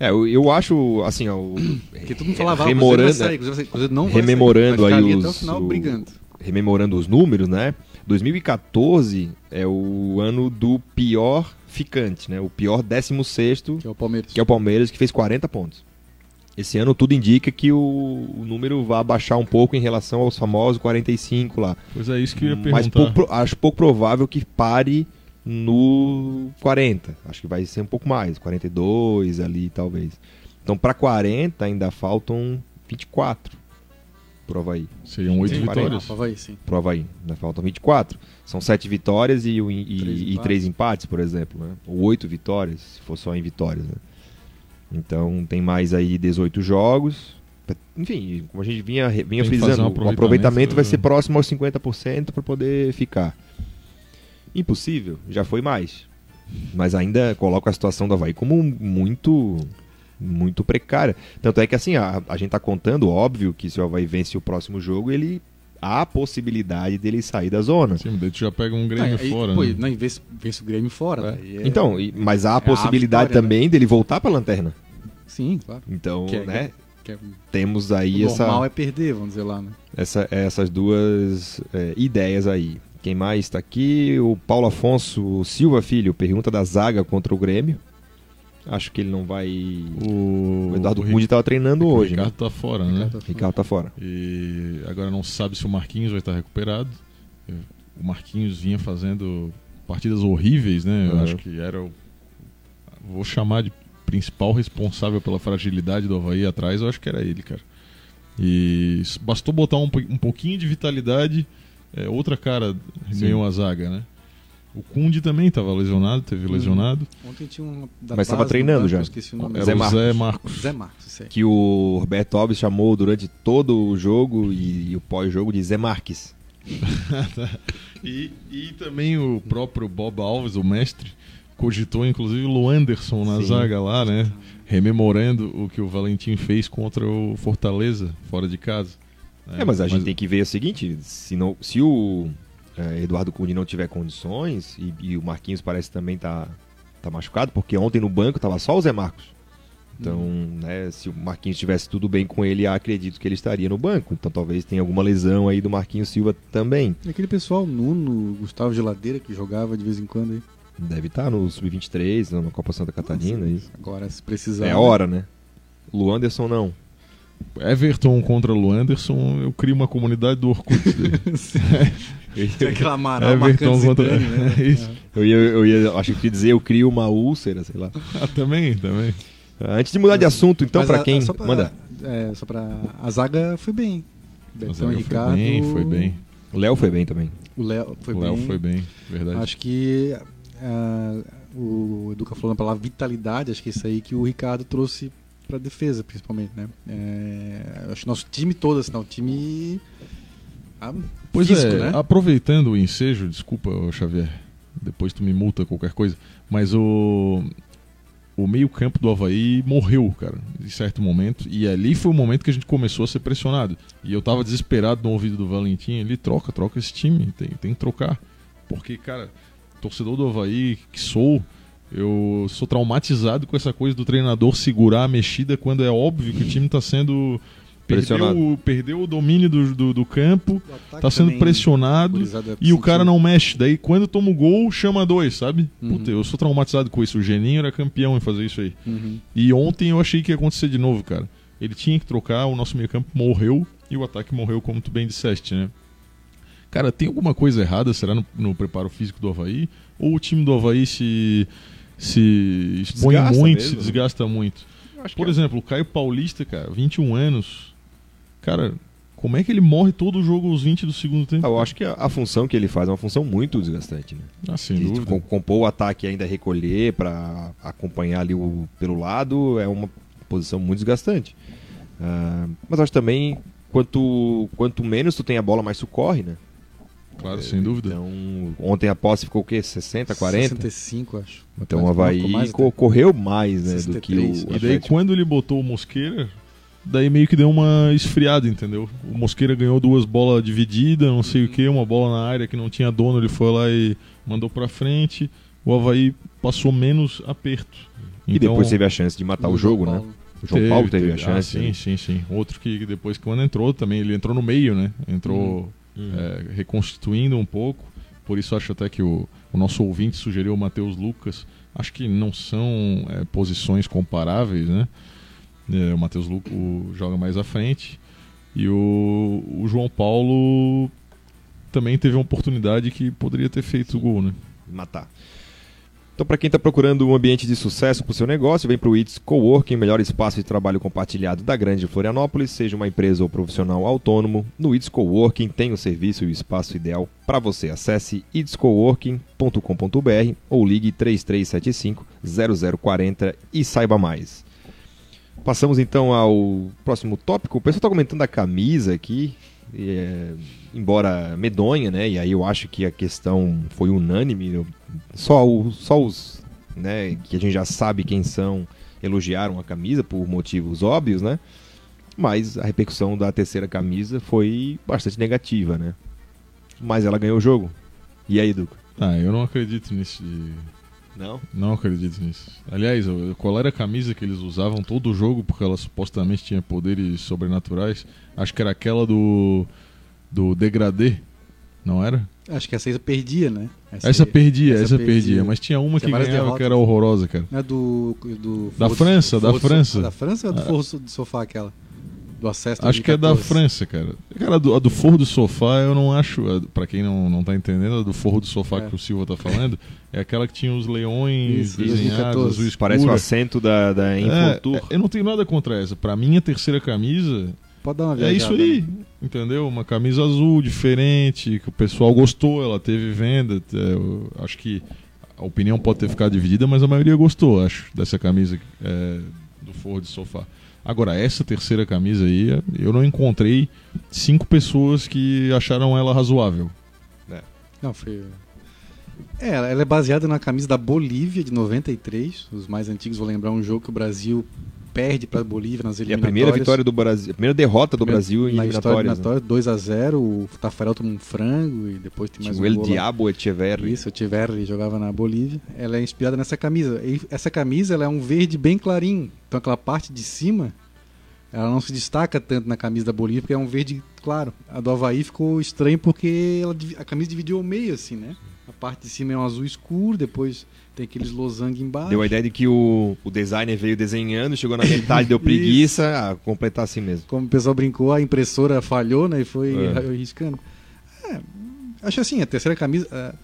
É, eu, eu acho, assim, ó, o- Porque todo mundo falava, ah, rememorando, sair, o Cruzeiro, Cruzeiro não rememorando sair. Vai aí os- final o- brigando. rememorando os números, né? 2014 é o ano do pior ficante, né? O pior 16 Que é o Palmeiras. que é o Palmeiras, que fez 40 pontos. Esse ano tudo indica que o, o número vai abaixar um pouco em relação aos famosos 45 lá. Pois é isso que eu ia Mas perguntar. pouco pro- acho pouco provável que pare no 40. Acho que vai ser um pouco mais, 42 ali talvez. Então para 40 ainda faltam 24 pro Havaí. Seriam oito Sim, vitórias. Ah, Havaí, sim. Pro Havaí. Ainda faltam 24. São 7 vitórias e, e, Três e empates. 3 empates, por exemplo. Né? Ou 8 vitórias, se for só em vitórias. Né? Então tem mais aí 18 jogos. Enfim, como a gente vinha, vinha frisando, um o aproveitamento, aproveitamento vai ser né? próximo aos 50% para poder ficar. Impossível, já foi mais. Mas ainda coloca a situação do Havaí como muito muito precária. Tanto é que assim, a, a gente tá contando, óbvio, que se o Havaí vence o próximo jogo, ele há a possibilidade dele sair da zona. Sim, daí tu já pega um Grêmio Ah, fora. pô, né? não, vence, vence o Grêmio fora. daí é- Então, e- mas há a é a possibilidade vitória, também dele voltar para a lanterna. Sim, claro. Então, Que é- né, Que é- temos o aí essa normal é perder, vamos dizer lá, né? essa- essas duas é, ideias aí. Quem mais está aqui? O Paulo Afonso Silva Filho pergunta da zaga contra o Grêmio. Acho que ele não vai. O, O Eduardo o Cunha estava treinando o hoje, Ricardo né? tá fora, né? Ricardo fora. Ricardo tá fora. E agora não sabe se o Marquinhos vai estar recuperado. O Marquinhos vinha fazendo partidas horríveis, né? Eu Uhum. acho que era o. Vou chamar de principal responsável pela fragilidade do Havaí atrás, eu acho que era ele, cara. E bastou botar um, um pouquinho de vitalidade, é, outra cara Sim. ganhou a zaga, né? O Kunde também estava lesionado, teve Uhum. lesionado. Ontem tinha um. Da Mas tava base do treinando banco, já. Esqueci o nome Era Zé Marcos. Zé Marcos. Zé Marcos. Que o Roberto Alves chamou durante todo o jogo e, e o pós-jogo de Zé Marques. E, e também o próprio Bob Alves, o mestre, cogitou inclusive o Anderson na Sim. zaga lá, né? Rememorando o que o Valentim fez contra o Fortaleza, fora de casa. Né? É, mas a gente tem que ver o seguinte: se, não, se o é, Eduardo Cunha não tiver condições, e, e o Marquinhos parece também tá, tá machucado, porque ontem no banco tava só o Zé Marcos. Então, né, se o Marquinhos estivesse tudo bem com ele, acredito que ele estaria no banco. Então talvez tenha alguma lesão aí do Marquinhos Silva também. E aquele pessoal, Nuno, Gustavo Geladeira, que jogava de vez em quando aí. Deve estar no Sub-23, na Copa Santa Catarina. aí. Agora, se precisar. É a hora, né? Luanderson não. Everton contra o Anderson, eu crio uma comunidade do Orkut. Tem aquela Amaral Everton contra. Zidane, né? É. Eu ia, eu ia, acho que dizer, eu crio uma úlcera, sei lá. Ah, também, também. Antes de mudar de assunto, então, Mas pra a- quem. só pra- Manda. É, só pra. A zaga foi bem. Betão e Ricardo. foi bem, foi bem. O Léo foi bem também. O Léo foi o Léo bem. foi bem, verdade. Acho que ah, o Educa falou na palavra vitalidade, acho que é isso aí que o Ricardo trouxe pra defesa, principalmente, né? É, acho que nosso time todo, assim, não, o time ah, Pois físico, é, né? aproveitando o ensejo, desculpa, Xavier, depois tu me multa qualquer coisa, mas o o meio-campo do Havaí morreu, cara, em certo momento, e ali foi o momento que a gente começou a ser pressionado. E eu tava desesperado no ouvido do Valentim, ele troca, troca esse time, tem, tem que trocar. Porque, cara, torcedor do Havaí que sou, eu sou traumatizado com essa coisa do treinador segurar a mexida quando é óbvio que o time tá sendo. Perdeu, perdeu o domínio do, do, do campo, tá sendo pressionado e o cara não mexe. Daí quando toma o gol, chama dois, sabe? Uhum. Puta, eu sou traumatizado com isso. O Geninho era campeão em fazer isso aí. Uhum. E ontem eu achei que ia acontecer de novo, cara. Ele tinha que trocar, o nosso meio-campo morreu e o ataque morreu, como tu bem disseste, né? Cara, tem alguma coisa errada, será, no, no preparo físico do Havaí? Ou o time do Havaí se, se expõe Desgasta muito, mesmo, se né? desgasta muito? Por é. exemplo, o Caio Paulista, cara, 21 anos. Cara, Como é que ele morre todo o jogo aos 20 do segundo tempo? Ah, eu acho que a, a função que ele faz é uma função muito desgastante, né? Ah, sem De dúvida. com- compor o ataque e ainda recolher pra acompanhar ali o, pelo lado é uma posição muito desgastante. Ah, mas acho também quanto, quanto menos tu tem a bola, mais tu corre, né? Claro, sem dúvida. Então, ontem a posse ficou o quê? 60, 40? 65, acho. Então o Havaí mais co- correu mais né, do que o 63. E daí, quando ele botou o Mosqueira, daí meio que deu uma esfriada, entendeu? O Mosqueira ganhou duas bolas divididas, não sei o que, uma bola na área que não tinha dono, ele foi lá e mandou pra frente. O Havaí passou menos aperto. E depois teve a chance de matar o jogo, né? O João Paulo teve, a chance. Ah, sim, né? sim, sim. Outro que depois, quando entrou também, ele entrou no meio, né? Entrou Uhum. É, reconstituindo um pouco. Por isso acho até que o, o nosso ouvinte sugeriu o Matheus Lucas. Acho que não são é, posições comparáveis, né? É, o Matheus Lucas joga mais à frente. E o, o João Paulo também teve uma oportunidade que poderia ter feito o gol, né? matar. Então, para quem está procurando um ambiente de sucesso para o seu negócio, vem para o ITS Coworking, melhor espaço de trabalho compartilhado da grande Florianópolis. Seja uma empresa ou profissional autônomo, no ITS Coworking tem o serviço e o espaço ideal para você. Acesse itscoworking.com.br ou ligue 3375 0040 e saiba mais. Passamos então ao próximo tópico. O pessoal está comentando a camisa aqui, é, embora medonha, né? E aí eu acho que a questão foi unânime. Só, o- só os né, que a gente já sabe quem são elogiaram a camisa por motivos óbvios, né? Mas a repercussão da terceira camisa foi bastante negativa, né? Mas ela ganhou o jogo. E aí, Duca? Ah, eu não acredito nisso de Não? Não acredito nisso. Aliás, qual era a camisa que eles usavam todo o jogo, porque ela supostamente tinha poderes sobrenaturais? Acho que era aquela do. do degradê, não era? Acho que essa aí perdia, né? Essa, perdia, essa, essa perdia. perdia. Mas tinha uma Tinha que ganhava derrotas. que era horrorosa, cara. É do. do Da França, da França. Da França ou do Ah. forro do sofá aquela? Do acesso Acho que é da 2014. França, cara. Cara, a do, a do forro do sofá eu não acho. a- Pra quem não, não tá entendendo, a do forro do sofá É. que o Silva tá falando é aquela que tinha os leões Isso, desenhados, 2014. azul escuro. Parece o assento da, da É, é, eu não tenho nada contra essa. Pra mim, a terceira camisa Pode dar uma É viajada. isso aí, né? entendeu? Uma camisa azul diferente, que o pessoal gostou, ela teve venda. é, eu acho que a opinião pode ter ficado dividida, mas a maioria gostou, acho, dessa camisa é, do forro de sofá. Agora, essa terceira camisa aí, eu não encontrei cinco pessoas que acharam ela razoável. Não, foi. É, ela ela é baseada na camisa da Bolívia de 93. Os mais antigos vão lembrar um jogo que o Brasil perde para a Bolívia nas E a eliminatórias. primeira vitória do Brasil, a primeira derrota do Primeira- Brasil em eliminatórias. né? eliminatória, 2 a 0 o Tafarel toma um frango e depois tem mais Tinha um o El gol. Diabo Echeverri. Isso, o Tiverri jogava na Bolívia. Ela é inspirada nessa camisa. E essa camisa ela é um verde bem clarinho. Então aquela parte de cima, ela não se destaca tanto na camisa da Bolívia porque é um verde claro. A do Havaí ficou estranho porque ela a camisa dividiu ao meio assim, né? A parte de cima é um azul escuro, depois tem aqueles losangue embaixo. Deu a ideia de que o, o designer veio desenhando, chegou na metade, deu preguiça, ah, completar assim mesmo. Como o pessoal brincou, a impressora falhou, né? E foi É. riscando. É, acho assim, a terceira camisa. é,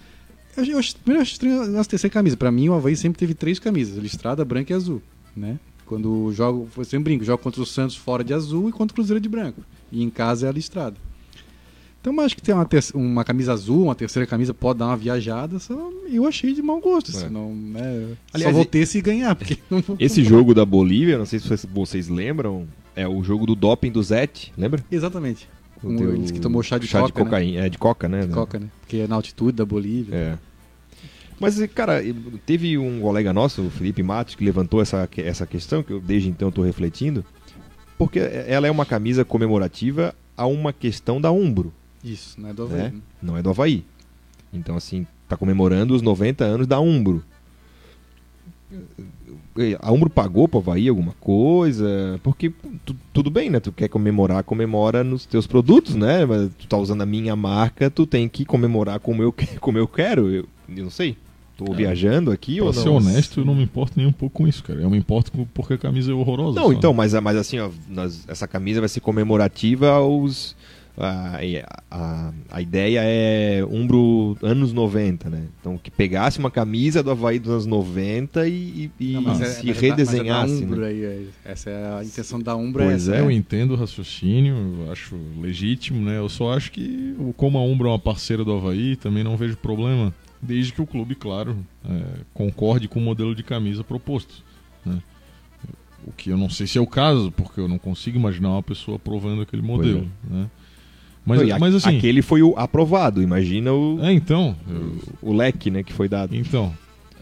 eu, acho- primeiro acho estranho a terceira camisa. Pra mim, o Havaí sempre teve três camisas: listrada, branca e azul. Né? Quando jogo, eu sempre brinco, jogo contra o Santos fora de azul e contra o Cruzeiro de branco. E em casa é a listrada. Então, eu acho que ter uma, uma camisa azul, uma terceira camisa pode dar uma viajada. Só eu achei de mau gosto. É. Assim, não, né? Aliás, só vou ter se ganhar. Porque Esse jogo da Bolívia, não sei se vocês, lembram, é o jogo do doping do Zete, lembra? Exatamente. O Um, teu- ele disse que tomou chá de chá coca, de cocaína, é de coca, né? De coca, né? Porque é na altitude da Bolívia. É. Mas, cara, teve um colega nosso, o Felipe Matos, que levantou essa, essa questão, que eu desde então estou refletindo, porque ela é uma camisa comemorativa a uma questão da Umbro, Isso, não é do Havaí. né? né? não é do Havaí. Então, assim, tá comemorando os 90 anos da Umbro. A Umbro pagou pro Havaí alguma coisa? Porque tu- tudo bem, né? Tu quer comemorar, comemora nos teus produtos, né? Mas tu tá usando a minha marca, tu tem que comemorar como eu, como eu quero. Eu, eu não sei. Tô É. viajando aqui Pra ou ser não? honesto, eu não me importo nem um pouco com isso, cara. Eu me importo com- porque a camisa é horrorosa. Não, só. então, mas, mas assim, ó, nós- essa camisa vai ser comemorativa aos, a, a, a ideia é Umbro anos 90, né? Então que pegasse uma camisa do Havaí dos anos 90 e, e, Não, e é- se é da- redesenhasse. mas é Umbro né? aí, é- essa é a intenção da Umbro. Pois essa. é. Eu entendo o raciocínio, eu acho legítimo, né? Eu só acho que, o- como a Umbra é uma parceira do Havaí, também não vejo problema, desde que o clube, claro, é, concorde com o modelo de camisa proposto. né? O que eu não sei se é o caso, porque eu não consigo imaginar uma pessoa aprovando aquele modelo. Né? Mas, Não, mas assim. Aquele foi o aprovado, imagina o, É, então. eu- o leque né, que foi dado. Então,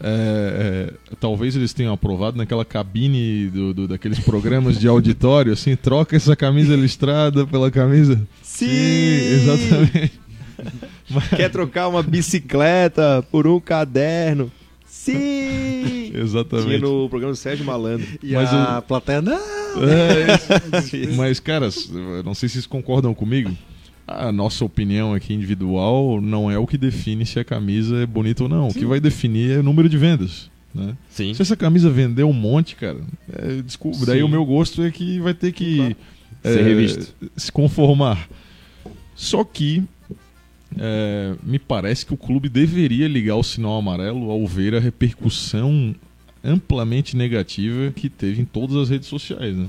é, é, talvez eles tenham aprovado naquela cabine do, do- daqueles programas de auditório, assim, troca essa camisa listrada pela camisa. exatamente. Quer trocar uma bicicleta por um caderno? Sim! Tinha Exatamente. no programa do Sérgio Malandro. E Mas a plateia, não! É, mas, caras, não sei se vocês concordam comigo. A nossa opinião aqui individual não é o que define se a camisa é bonita ou não. O que vai definir é o número de vendas. Né? Sim. Se essa camisa vender um monte, cara, é, desculpa, daí Sim. o meu gosto é que vai ter que Ser é, revisto. se conformar. Só que é, me parece que o clube deveria ligar o sinal amarelo ao ver a repercussão amplamente negativa que teve em todas as redes sociais. Né?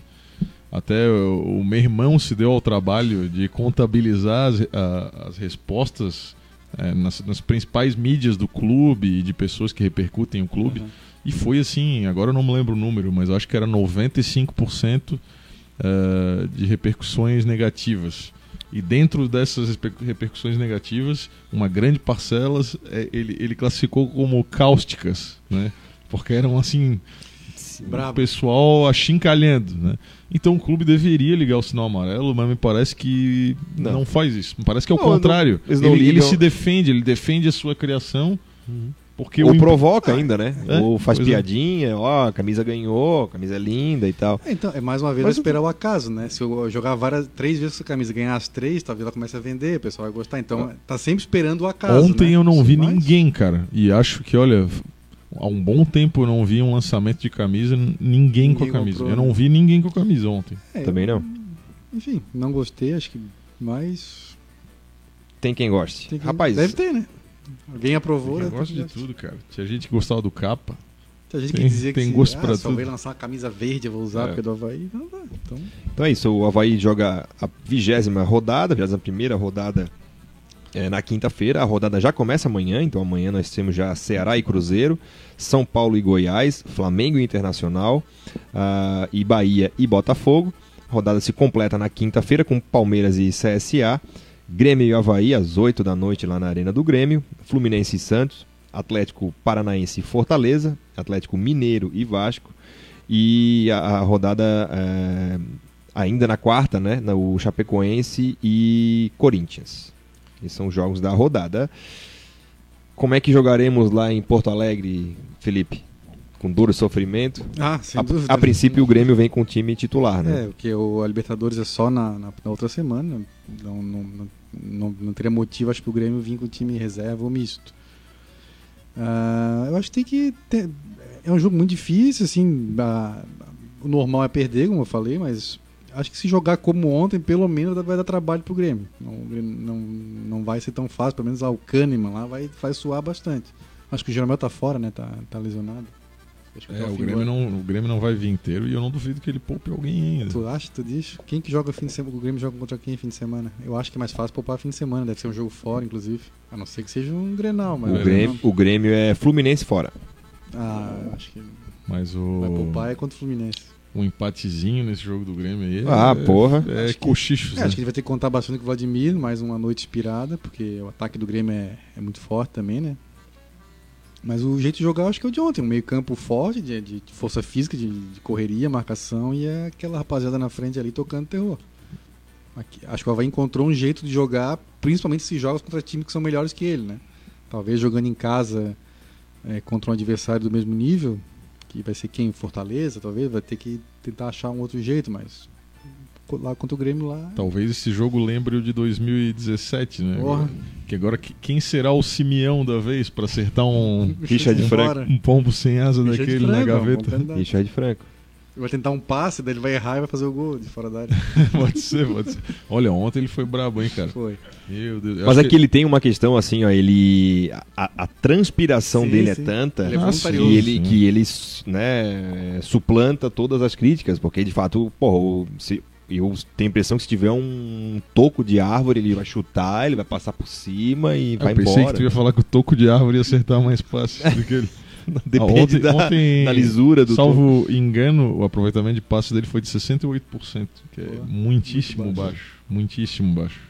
Até o, o meu irmão se deu ao trabalho de contabilizar as, a- as respostas é, nas, nas principais mídias do clube e de pessoas que repercutem o clube. E foi assim, agora eu não me lembro o número, mas acho que era 95% eh, de repercussões negativas. E dentro dessas reper- repercussões negativas, uma grande parcela eh, ele, ele classificou como cáusticas, né? Porque eram assim, o Brabo. pessoal achincalhando, né? Então o clube deveria ligar o sinal amarelo, mas me parece que não, Não. faz isso. Me parece que é o Não, contrário. não ele, ele se defende, ele defende a sua criação, porque Ou o provoca ainda, né? É, Ou faz pois é. piadinha, ó, a camisa ganhou, a camisa é linda e tal. É, Então, é mais uma vez Mas esperar o acaso, né? Se eu jogar várias, três vezes essa camisa, ganhar as três, talvez ela comece a vender, o pessoal vai gostar. Então, tá sempre esperando o acaso. Ontem né? eu não vi Mas- ninguém, cara. E acho que, olha, há um bom tempo eu não vi um lançamento de camisa, ninguém, com a camisa. comprou, Eu não né? vi ninguém com a camisa ontem. É, Também não. Enfim, não gostei, acho que. Mas. Tem quem goste. tem que- Rapaz, Deve ter, né? Alguém aprovou. Eu deve gosto de tudo, cara. Tinha gente que gostava do capa. Tinha gente Tem- que dizia que tem se- gosto ah, pra só tudo. veio lançar uma camisa verde, eu vou usar É. porque é do Havaí. Não, não. Então, Então é isso, o Havaí joga a vigésima rodada, a vigésima primeira rodada é, na quinta-feira. A rodada já começa amanhã, então amanhã nós temos já Ceará e Cruzeiro, São Paulo e Goiás, Flamengo e Internacional, ah, e Bahia e Botafogo. A rodada se completa na quinta-feira com Palmeiras e CSA, Grêmio e Havaí às 8 da noite lá na Arena do Grêmio, Fluminense e Santos, Atlético Paranaense e Fortaleza, Atlético Mineiro e Vasco. E a, a rodada é, ainda na quarta, né? O Chapecoense e Corinthians. Esses são os jogos da rodada. Como é que jogaremos lá em Porto Alegre, Felipe? Com dor e sofrimento? ah, sem A, dúvida. a princípio o Grêmio vem com o time titular, né? É, porque o a Libertadores é só na, na, na outra semana. Não, não, não, não, não teria motivo, acho, pro Grêmio vir com o time reserva ou misto. Ah, eu acho que tem que. ter- é um jogo muito difícil, assim. a- o normal é perder, como eu falei, mas acho que se jogar como ontem, pelo menos vai dar trabalho pro Grêmio. Não, o não, não vai ser tão fácil, pelo menos lá o Kahneman lá vai, vai suar bastante. Acho que o Jeromel tá fora, né? Tá, tá lesionado. Acho que até É, o, fim do Grêmio não, o Grêmio não vai vir inteiro e eu não duvido que ele poupe alguém ainda. Tu acha, tu diz? Quem que joga fim de semana? O Grêmio joga contra quem fim de semana? Eu acho que é mais fácil poupar fim de semana, deve ser um jogo fora, inclusive. A não ser que seja um Grenal, mas. O, Grêmio, o Grêmio é Fluminense fora. Ah, eu acho que Mas vai o, poupar é contra o Fluminense. Um empatezinho nesse jogo do Grêmio aí. Ah, é, porra. É Acho que- cochichos, É, né? acho que ele vai ter que contar bastante com o Vladimir, mais uma noite inspirada, porque o ataque do Grêmio é, é muito forte também, né? Mas o jeito de jogar eu acho que é o de ontem, um meio campo forte, de, de força física, de, de correria, marcação e é aquela rapaziada na frente ali tocando terror. Aqui- acho que o Havaí encontrou um jeito de jogar, principalmente esses jogos contra times que são melhores que ele, né? Talvez jogando em casa é, contra um adversário do mesmo nível, que vai ser quem? Fortaleza, talvez, vai ter que tentar achar um outro jeito, mas lá contra o Grêmio lá. Talvez esse jogo lembre o de 2017, né? Porra. Que agora que- quem será o Simeão da vez pra acertar um, Richa de Embora. frango. um pombo sem asa Richa de daquele na gaveta? Richard Franco. Ele vai tentar um passe, daí ele vai errar e vai fazer o gol de fora da área. pode ser, pode ser. Olha, ontem ele foi brabo, hein, cara? Foi. Meu Deus. eu Mas acho aqui ele tem uma questão assim, ó, ele. A, a transpiração Sim, dele sim. é tanta Ele é Ah, que ele, que ele né, suplanta todas as críticas, porque de fato, porra, se- eu tenho a impressão que se tiver um toco de árvore, ele vai chutar, ele vai passar por cima e vai Eu pensei embora. que tu ia falar que o toco de árvore ia acertar mais passes do que ele. Depende ontem- da, ontem, da lisura do. Salvo engano, o aproveitamento de passe dele foi de 68%, que é muitíssimo baixo. baixo. Muitíssimo baixo.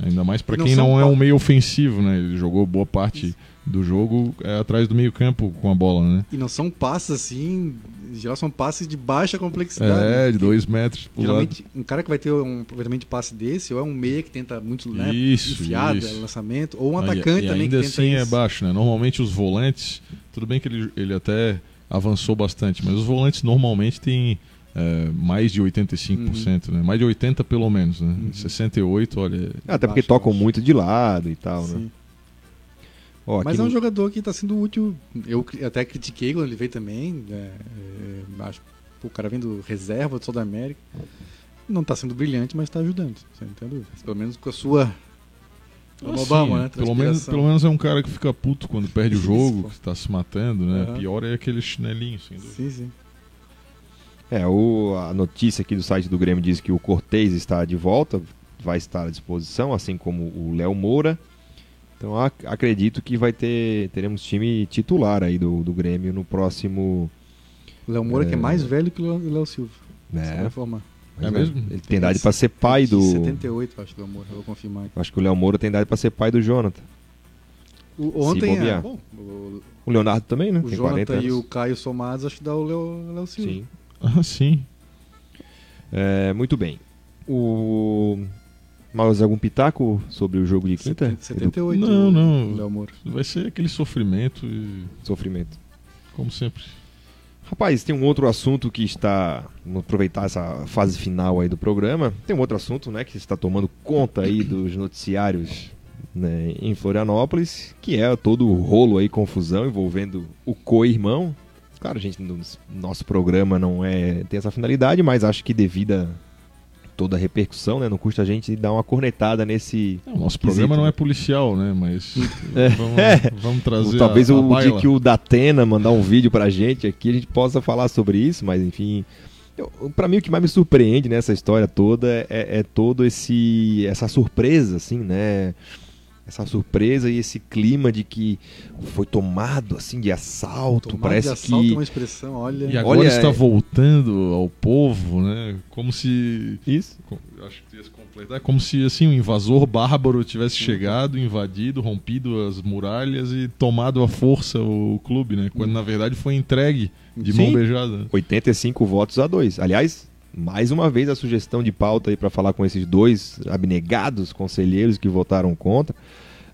Ainda mais pra não quem não é um meio ofensivo, né? Ele jogou boa parte do jogo é, atrás do meio campo com a bola, né? E não são passes assim, geral são passes de baixa complexidade. É, né? de dois metros pro lado. Geralmente, um cara que vai ter um aproveitamento de passe desse, ou é um meia que tenta muito né, Isso, enfiada, isso. lançamento, ou um Ah, e- atacante e também ainda que tenta assim é isso. baixo, né? Normalmente os volantes, tudo bem que ele, ele até avançou bastante, mas os volantes normalmente têm é, mais de 85%, né? Mais de 80% pelo menos, né? Uhum. 68%, olha... Até porque Baixo, tocam baixo. muito de lado e tal, né? Ó, Mas é um no- jogador que está sendo útil. Eu até critiquei quando ele veio também. é, é, acho que o cara vem do reserva do Sul da América. Não está sendo brilhante, mas está ajudando. Pelo menos com a sua. Ah, Obama, né? Pelo menos, pelo menos é um cara que fica puto quando perde o jogo, que está se matando, né? Aham. Pior é aquele chinelinho, sem dúvida. Sim, sim. É, o, a notícia aqui do site do Grêmio diz que o Cortez está de volta, vai estar à disposição, assim como o Léo Moura. Então ac- acredito que vai ter teremos time titular aí do, do Grêmio no próximo. O Léo Moura que é É. mais velho que o Léo- Silva. Né? vai formar. É mesmo? Ele tem idade para ser pai do. 78, acho que o Léo Moura. Eu vou confirmar aqui. Acho que o Léo Moura tem idade para ser pai do Jonathan. O- ontem, é, bom, o, O Leonardo também, né? o tem 40 Jonathan e o Caio somados, acho que dá o Léo, Léo Silva. Sim. Ah, sim. É, muito bem. O. Mais algum pitaco sobre o jogo de quinta? 78. Não, não. Léo Moura. Vai ser aquele sofrimento e, Sofrimento. como sempre. Rapaz, tem um outro assunto que está. Vamos aproveitar essa fase final aí do programa. Tem um outro assunto, né, que está tomando conta aí dos noticiários né, em Florianópolis, que é todo o rolo aí, confusão envolvendo o co-irmão. Claro, gente, no nosso programa não é tem essa finalidade, mas acho que devido a toda a repercussão, né, não custa a gente dar uma cornetada nesse. É, o nosso Quesito, programa não né? é policial, né? Mas É. vamos, vamos trazer Ou talvez a, a o baila. dia que o Datena mandar um vídeo pra gente aqui, a gente possa falar sobre isso, mas enfim. Pra mim o que mais me surpreende nessa história toda é, é todo esse essa surpresa, assim, né? Essa surpresa e esse clima de que foi tomado assim de assalto, Tomada parece de assalto que é uma expressão, olha. E agora Olha, está é- voltando ao povo, né? Como se. isso. Acho que ia se completar. Como se assim, um invasor bárbaro tivesse chegado, invadido, rompido as muralhas e tomado à força o clube, né? Quando na verdade foi entregue de Sim. mão beijada. 85 votos a 2. Aliás, mais uma vez a sugestão de pauta aí para falar com esses dois abnegados conselheiros que votaram contra.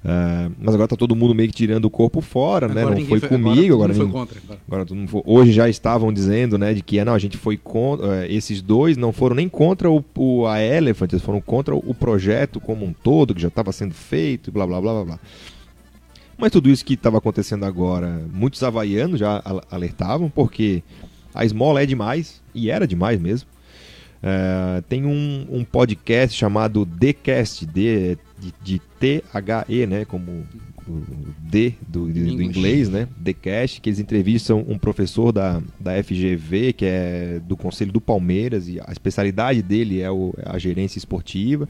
Ah, mas agora tá todo mundo meio que tirando o corpo fora, né? Não ninguém foi comigo, agora, mundo foi contra. Agora. agora todo mundo foi- hoje já estavam dizendo, né, de que ah, não, a gente foi contra, esses dois não foram nem contra o, o a Elephant, eles foram contra o projeto como um todo que já estava sendo feito, e blá blá blá blá blá. Mas tudo isso que estava acontecendo agora, muitos havaianos já al- alertavam, porque a Small é demais, e era demais mesmo. É, tem um, um podcast chamado Dcast, D, de, de T-H-E, né? Como o D do, do- inglês, né? Dcast, que eles entrevistam um professor da, da FGV, que é do Conselho do Palmeiras, e a especialidade dele é o- a gerência esportiva.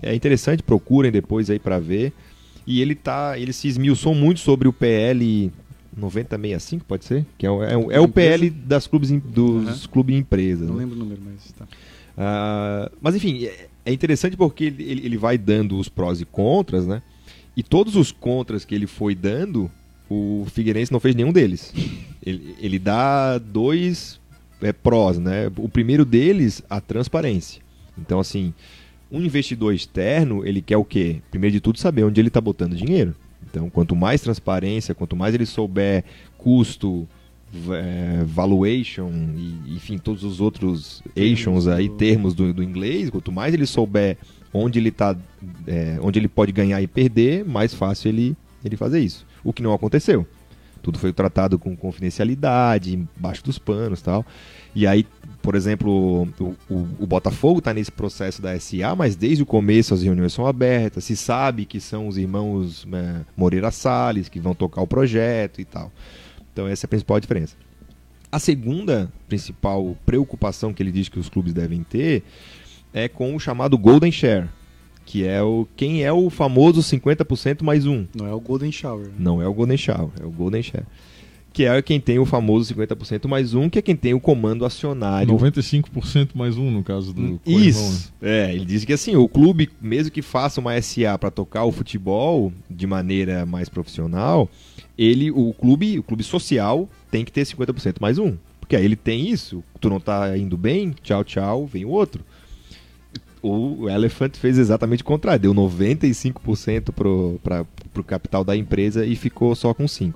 É interessante, procurem depois aí para ver. E ele tá, ele se esmiuçou muito sobre o PL 9065, pode ser? Que é, o- é, o- é o PL das clubes, dos Aham. clubes empresas. Não né? lembro o número, mas tá. Ah, mas enfim, é, é interessante porque ele, ele- ele vai dando os prós e contras, né? E todos os contras que ele foi dando, o Figueirense não fez nenhum deles. Ele, ele dá dois é, prós, né? O primeiro deles, a transparência. Então, assim, um investidor externo, ele quer o quê? Primeiro de tudo, saber onde ele está botando dinheiro. Então, quanto mais transparência, quanto mais ele souber custo, eh, valuation, e, enfim, todos os outros ations aí, termos do, do inglês, quanto mais ele souber onde ele tá, eh, onde ele pode ganhar e perder, mais fácil ele, ele fazer isso. O que não aconteceu. Tudo foi tratado com confidencialidade, embaixo dos panos tal. E aí, por exemplo, o, o, o Botafogo está nesse processo da SA, mas desde o começo as reuniões são abertas, se sabe que são os irmãos é, Moreira Salles que vão tocar o projeto e tal. Então essa é a principal diferença. A segunda principal preocupação que ele diz que os clubes devem ter é com o chamado Golden Share, que é o quem é o famoso 50% mais um. Não é o Golden Shower. Né? Não é o Golden Shower, é o Golden Share. Que é quem tem o famoso 50% mais um, que é quem tem o comando acionário. 95% mais um, no caso do Isso. É, ele diz que assim, o clube, mesmo que faça uma SA para tocar o futebol de maneira mais profissional, ele, o clube, o clube social, tem que ter 50% mais um. Porque aí ele tem isso, tu não tá indo bem, tchau, tchau, vem o outro o Elephant fez exatamente o contrário, deu 95% para o capital da empresa e ficou só com 5%.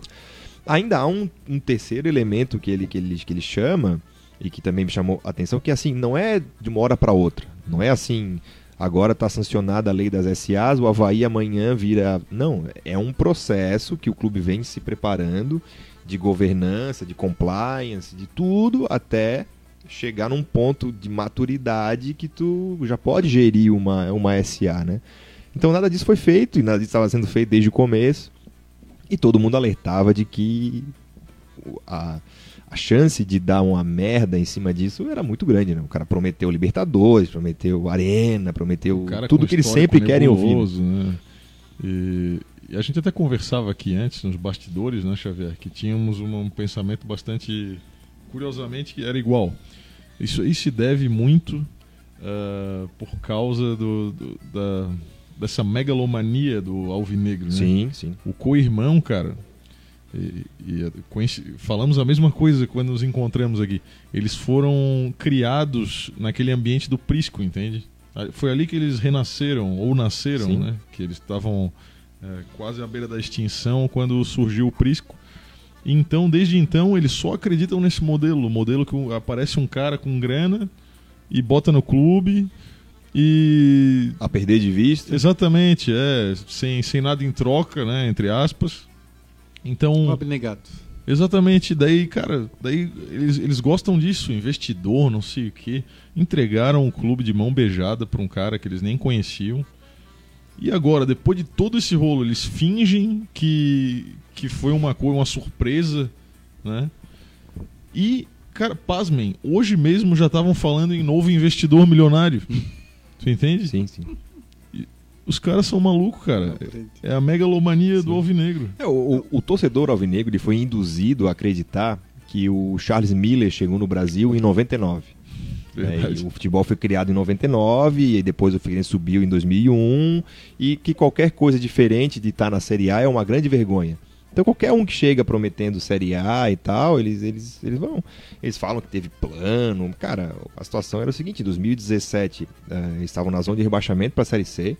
Ainda há um, um, terceiro elemento que ele, que, ele, que ele chama, e que também me chamou a atenção, que assim, não é de uma hora para outra. Não é assim, agora está sancionada a lei das SAs, o Havaí amanhã vira. Não, é um processo que o clube vem se preparando de governança, de compliance, de tudo, até chegar num ponto de maturidade que tu já pode gerir uma, uma SA, né? Então nada disso foi feito, e nada disso estava sendo feito desde o começo. E todo mundo alertava de que a, a chance de dar uma merda em cima disso era muito grande, né? O cara prometeu Libertadores, prometeu Arena, prometeu tudo que eles sempre querem ouvir. Né? E, e, a gente até conversava aqui antes, nos bastidores, né, Xavier, que tínhamos um, um pensamento bastante curiosamente era igual. Isso aí se deve muito uh, por causa do, do, da, dessa megalomania do Alvinegro. Né? Sim, sim. O co-irmão, cara. E, e, falamos a mesma coisa quando nos encontramos aqui. Eles foram criados naquele ambiente do Prisco, entende? Foi ali que eles renasceram, ou nasceram, sim. né? Que eles estavam é, quase à beira da extinção quando surgiu o Prisco. Então, desde então, eles só acreditam nesse modelo. O modelo que aparece um cara com grana e bota no clube e. A perder de vista. Exatamente, é. Sem, sem nada em troca, né? Entre aspas. Então. Abnegado. Exatamente, daí, cara, daí eles, eles gostam disso, investidor, não sei o que. Entregaram o clube de mão beijada para um cara que eles nem conheciam. E agora, depois de todo esse rolo, eles fingem que, que foi uma coisa, uma surpresa, né? E, cara, pasmem, hoje mesmo já estavam falando em novo investidor milionário. Você entende? Sim, sim. Os caras são malucos, cara. É a megalomania sim. do Alvinegro. É, o, o, torcedor Alvinegro ele foi induzido a acreditar que o Charles Miller chegou no Brasil em 99. É, o futebol foi criado em 99 e depois o Figueirense subiu em 2001 e que qualquer coisa diferente de estar na Série A é uma grande vergonha. Então qualquer um que chega prometendo Série A e tal, eles, eles, eles vão. Eles falam que teve plano. Cara, a situação era o seguinte: em 2017 uh, estavam na zona de rebaixamento para a Série C,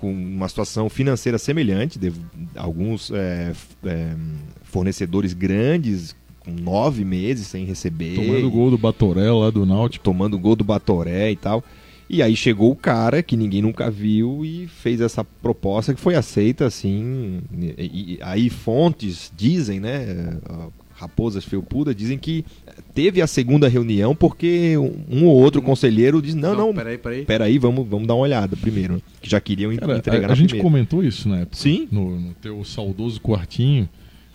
com uma situação financeira semelhante, de, alguns é, é, fornecedores grandes com nove meses sem receber. Tomando gol do Batoré lá do Náutico. Tomando gol do Batoré e tal. E aí chegou o cara que ninguém nunca viu e fez essa proposta que foi aceita assim. E, aí fontes dizem, né? Raposas Felpuda dizem que teve a segunda reunião porque um ou outro conselheiro diz: não, não, não peraí, peraí. Peraí, vamos, vamos dar uma olhada primeiro. Que já queriam Cara, entregar a, a gente primeira. comentou isso na época. Sim. No, no teu saudoso quartinho.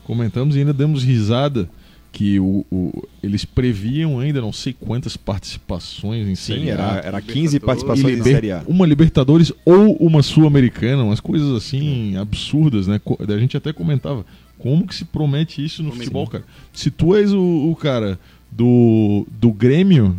Comentamos e ainda demos risada que o, o, eles previam ainda não sei quantas participações em Sim, Série era, era 15 participações em Série A. Uma Libertadores ou uma Sul-Americana, umas coisas assim absurdas, né? A gente até comentava, como que se promete isso no Como futebol, cara? Se tu és o, o, cara do, do Grêmio,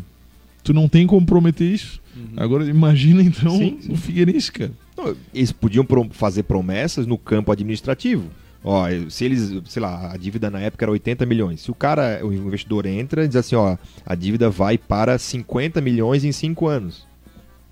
tu não tem como prometer isso. Uhum. Agora imagina então sim, sim. o Figueirense, cara. Não, eles podiam fazer promessas no campo administrativo. Ó, se eles, sei lá, a dívida na época era 80 milhões. Se o cara, o investidor entra e diz assim, ó, a dívida vai para 50 milhões em 5 anos.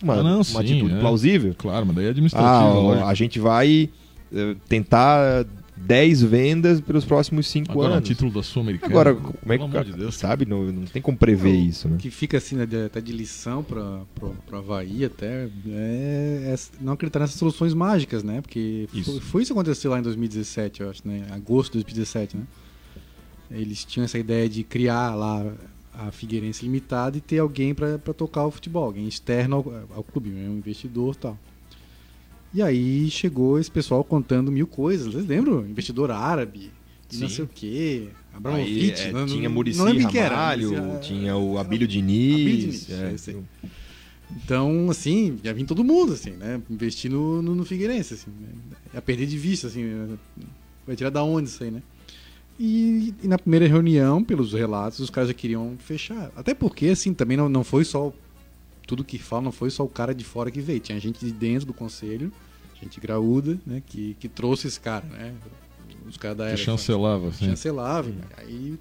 Uma, ah, não, uma sim, atitude é. plausível. Claro, mas daí é administrativo. Ah, a gente vai uh, tentar 10 vendas pelos próximos 5 Agora, anos. título da Sul-Americana. Agora, como é que o cara de Deus. sabe? Não, não tem como prever isso, né? O que fica assim, né, de- até de lição para o Havaí até, é, é não acreditar nessas soluções mágicas, né? Porque Isso. Foi, foi isso que aconteceu lá em 2017, eu acho, né? Agosto de 2017, né? Eles tinham essa ideia de criar lá a Figueirense Limitada e ter alguém para tocar o futebol, alguém externo ao, ao clube, né, um investidor e tal. E aí chegou esse pessoal contando mil coisas, vocês lembram? Investidor árabe, não sei o quê, Aí, Abramovich, é, não- tinha Murici era, Ramalho, mas, ah, tinha o Abílio Abílio Diniz. Diniz, é. Então, assim, ia vir todo mundo, assim, né? Investir no, no, no Figueirense, assim, né? Ia perder de vista, assim, vai tirar da onde isso aí, né? E, e na primeira reunião, pelos relatos, os caras já queriam fechar. Até porque, assim, também não, não foi só. Tudo que fala, não foi só o cara de fora que veio. Tinha gente de dentro do conselho, gente graúda, né? Que, que trouxe esse cara, né? Os caras da Que Elephant. chancelava, assim. Chancelava. Aí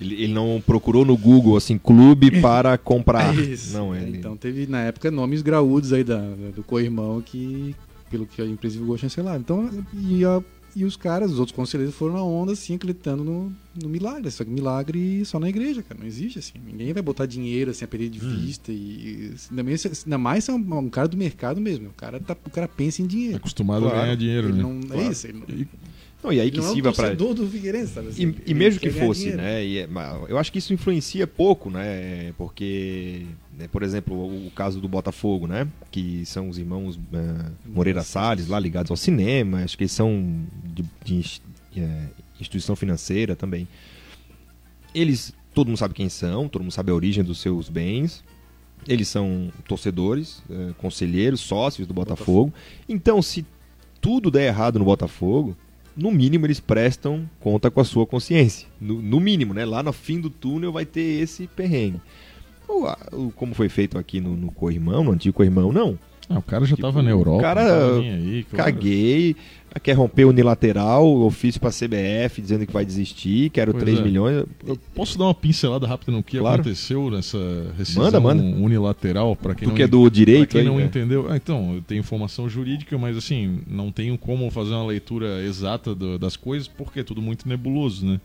Ele, ele não procurou no Google, assim, clube para comprar. Isso. Não, ele... Então teve na época nomes graúdos aí da, do co-irmão que, pelo que a empresa divulgou, chancelaram. Então, e, a- e os caras, os outros conselheiros foram na onda, assim, acreditando no, no milagre. Só que milagre só na igreja, cara. Não existe, assim. Ninguém vai botar dinheiro, assim, a perder de Hum. vista. E, e ainda, mais, ainda mais é um, um cara do mercado mesmo. O cara, tá, o cara pensa em dinheiro. Acostumado Claro. a ganhar dinheiro, né? não, Claro. É isso. Ele, não- E- Não, e aí que não é um sirva para do Figueirense, sabe? assim? E, e mesmo que fosse, dinheiro. né? e é- eu acho que isso influencia pouco, né? Porque, né, por exemplo, o, o caso do Botafogo, né? Que são os irmãos eh, Moreira Salles, lá ligados ao cinema, acho que eles são de, de ins- eh, instituição financeira também. Eles, todo mundo sabe quem são, todo mundo sabe a origem dos seus bens. Eles são torcedores, eh, conselheiros, sócios do Botafogo. Então, se tudo der errado no Botafogo, no mínimo eles prestam conta com a sua consciência. No, no mínimo, né? Lá no fim do túnel vai ter esse perrengue. Como foi feito aqui no, no Corrimão, no antigo Corrimão, não. Ah, o cara já Tipo, tava na Europa. o cara- aí, claro. Caguei, quer romper unilateral, ofício pra CBF dizendo que vai desistir, quero Pois 3 é. milhões. Eu posso dar uma pincelada rápida no que Claro. aconteceu nessa rescisão Manda, manda. unilateral para quem Tu não é do pra direito quem aí, não né? entendeu. Ah, então, eu tenho informação jurídica, mas assim, não tenho como fazer uma leitura exata do- das coisas porque é tudo muito nebuloso, né?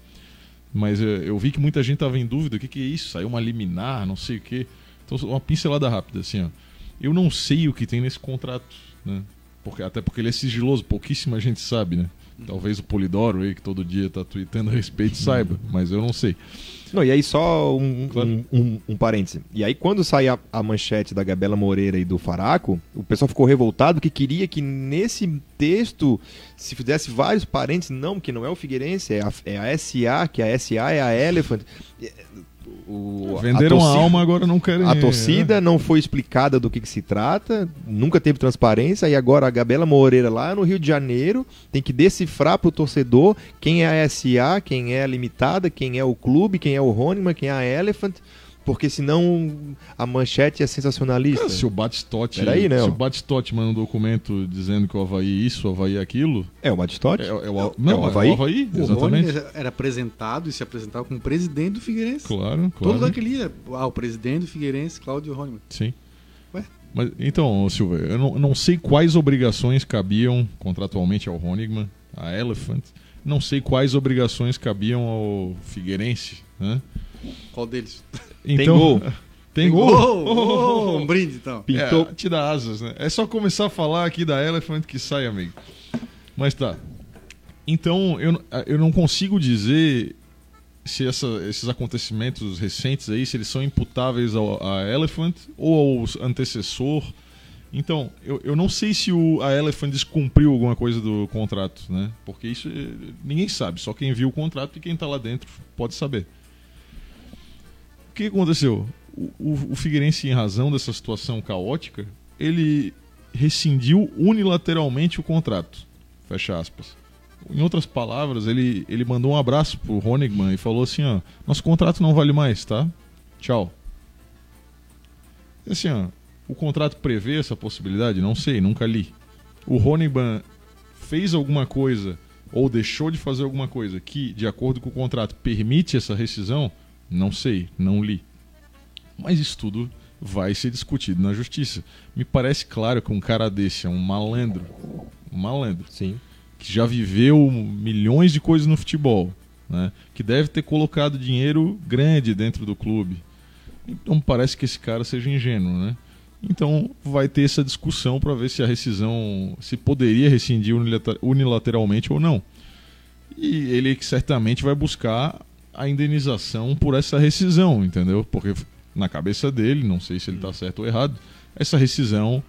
Mas eh, eu vi que muita gente tava em dúvida, o que, que é isso? Saiu uma liminar, não sei o quê. Então, uma pincelada rápida, assim, ó. Eu não sei o que tem nesse contrato, né? Porque, até porque ele é sigiloso, pouquíssima gente sabe, né? Talvez o Polidoro aí, que todo dia tá tweetando a respeito, saiba, mas eu não sei. Não, e aí só um, Claro. um, um, um parêntese. E aí quando sai a, a manchete da Gabela Moreira e do Faraco, o pessoal ficou revoltado que queria que nesse texto se fizesse vários parênteses, não, que não é o Figueirense, é a, é a SA, que a SA é a Elephant. É, O, Venderam a, torcida- alma, agora não querem. A torcida não foi explicada do que, que se trata, nunca teve transparência, e agora a Gabela Moreira lá no Rio de Janeiro tem que decifrar para o torcedor quem é a SA, quem é a Limitada, quem é o clube, quem é o Rônima, quem é a Elephant, porque senão a manchete é sensacionalista. Cara, se o Batistote, Peraí, né, se o Batistote manda um documento dizendo que o Havaí isso, o Havaí aquilo, É o Batistote? é, é, o, É não, o é Havaí? o Havaí, O exatamente. Rony era apresentado e se apresentava como presidente do Figueirense. Claro, Todo claro. lugar que ele ia. Ah, o presidente do Figueirense, Cláudio Rony. Sim. Ué? Mas, então, Silva, eu não, não sei quais obrigações cabiam contratualmente ao Honigman, a Elephant. Não sei quais obrigações cabiam ao Figueirense, né? Qual deles? Então, gol. Tem gol. Gol! Oh, um brinde, então. Pintou. É, te dá asas, né? É só começar a falar aqui da Elephant que sai, amigo. Mas tá. Então, eu, eu não consigo dizer se essa- esses acontecimentos recentes aí, se eles são imputáveis ao, a Elephant ou ao antecessor. Então, eu, eu não sei se o, a Elephant descumpriu alguma coisa do contrato, né? Porque isso eh, ninguém sabe, só quem viu o contrato e quem tá lá dentro pode saber. O que aconteceu? O, o, o Figueirense, em razão dessa situação caótica, ele rescindiu unilateralmente o contrato. Fecha aspas. Em outras palavras, ele, ele mandou um abraço pro Honigman e falou assim, ó, nosso contrato não vale mais, tá? Tchau. Assim, ó, o contrato prevê essa possibilidade? Não sei, nunca li. O Honigman fez alguma coisa ou deixou de fazer alguma coisa que, de acordo com o contrato, permite essa rescisão? Não sei, não li. Mas isso tudo vai ser discutido na justiça. Me parece claro que um cara desse é um malandro, um malandro, Sim. que já viveu milhões de coisas no futebol, né? que deve ter colocado dinheiro grande dentro do clube. Então parece que esse cara seja ingênuo, né? Então vai ter essa discussão para ver se a rescisão se poderia rescindir unilateralmente ou não. E ele certamente vai buscar a indenização por essa rescisão, entendeu? Porque na cabeça dele, não sei se ele está certo ou errado, essa rescisão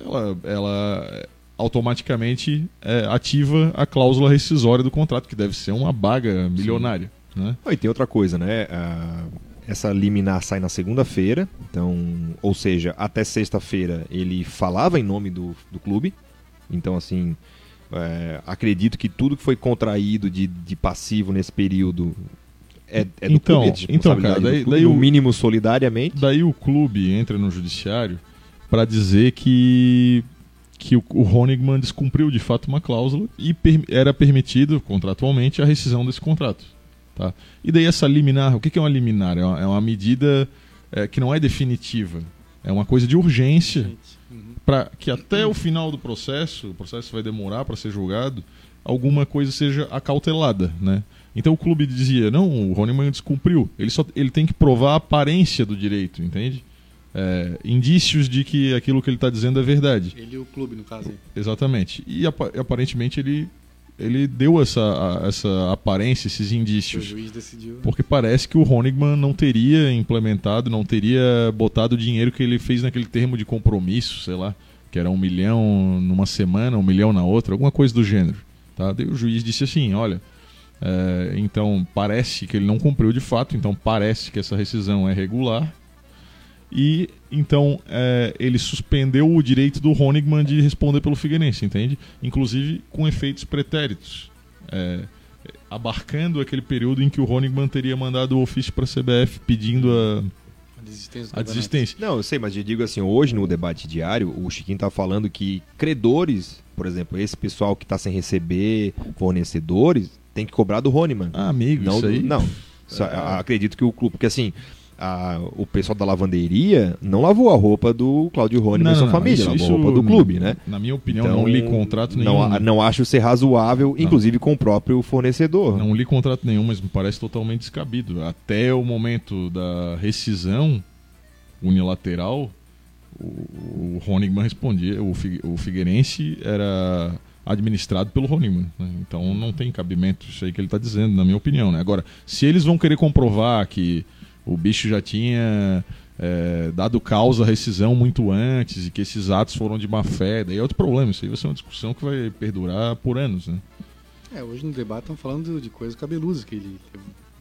ela, ela automaticamente é, ativa a cláusula rescisória do contrato, que deve ser uma baga milionária. Né? e tem outra coisa, né? Ah, essa liminar sai na segunda-feira, então, ou seja, até sexta-feira ele falava em nome do, do clube. Então, assim, é, acredito que tudo que foi contraído de, de passivo nesse período é, é do então, clube, é então, cara, daí, clube, daí no o, mínimo solidariamente. Daí o clube entra no judiciário para dizer que que o, o Honigman descumpriu de fato uma cláusula e per, era permitido contratualmente a rescisão desse contrato. Tá? E daí essa liminar, o que é uma liminar? É uma, é uma medida é, que não é definitiva, é uma coisa de urgência Uhum. para que até o final do processo, o processo vai demorar para ser julgado, alguma coisa seja acautelada, né? Então o clube dizia, não, o Honeyman descumpriu, ele só ele tem que provar a aparência do direito, entende? É, indícios de que aquilo que ele está dizendo é verdade. Ele e o clube, no caso. aí. Exatamente. E apa- aparentemente ele ele deu essa, a- essa aparência, esses O indícios. juiz decidiu. Porque parece que o Honigman não teria implementado, não teria botado o dinheiro que ele fez naquele termo de compromisso, sei lá, que era um milhão numa semana, um milhão na outra, alguma coisa do gênero. Tá? Daí o juiz disse assim: olha, é, então parece que ele não cumpriu de fato, então parece que essa rescisão é regular. E então é, ele suspendeu o direito do Honigman de responder pelo Figueirense, entende? Inclusive com efeitos pretéritos. É, abarcando aquele período em que o Honigman teria mandado o ofício para a CBF pedindo a, A desistência a desistência. Não, eu sei, mas eu digo assim, hoje no debate diário, o Chiquinho tá falando que credores, por exemplo, esse pessoal que está sem receber, fornecedores, tem que cobrar do Honeyman. Ah, amigo, não, isso aí. não. Só- a- Acredito que o clube, porque assim, a- o pessoal da lavanderia não lavou a roupa do Cláudio Honeyman e sua família, lavou a roupa do clube, né? Na minha opinião, Então, não li contrato nenhum. Não, não acho ser razoável, inclusive com o próprio fornecedor. Não li contrato nenhum, mas me parece totalmente descabido. Até o momento da rescisão unilateral, o, o Honigman respondia, o, Fi- o Figueirense era administrado pelo Honigman. né? Então não tem cabimento isso aí que ele está dizendo, na minha opinião. Né? Agora, se eles vão querer comprovar que o bicho já tinha é, dado causa à rescisão muito antes e que esses atos foram de má fé, daí é outro problema. Isso aí vai ser uma discussão que vai perdurar por anos. Né? É, hoje no debate estão falando de coisas cabeluzas, que ele,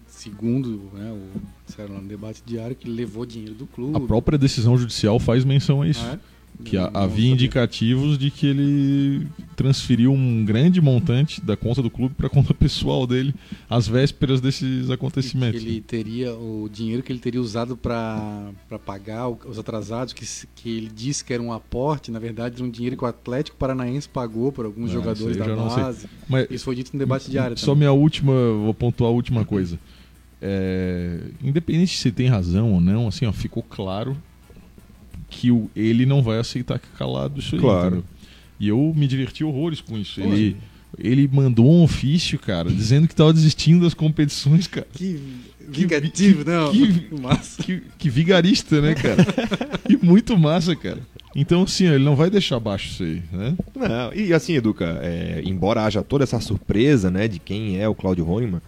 segundo né, o, disseram lá no debate diário, que levou dinheiro do clube. A própria decisão judicial faz menção a isso. Ah, é? Que Não- ha- não havia sabia. indicativos de que ele transferiu um grande montante da conta do clube para a conta pessoal dele às vésperas desses que acontecimentos. ele teria o dinheiro que ele teria usado para pagar os atrasados, que, que ele disse que era um aporte, na verdade era um dinheiro que o Atlético Paranaense pagou por alguns Ah, jogadores da não base. Mas Isso foi dito no debate diário só também. minha última, vou pontuar a última coisa. É, independente se tem razão ou não, assim, ó, ficou claro que o, ele não vai aceitar calado isso aí. Claro. entendeu? E eu me diverti horrores com isso. Ele, ele mandou um ofício, cara, dizendo que estava desistindo das competições, cara. Que vingativo, não? que- massa. Que, que vigarista, né, cara? e muito massa, cara. Então, assim, ele não vai deixar abaixo isso aí, né? Não, e assim, Educa, é, embora haja toda essa surpresa né, de quem é o Claudio Honeyman,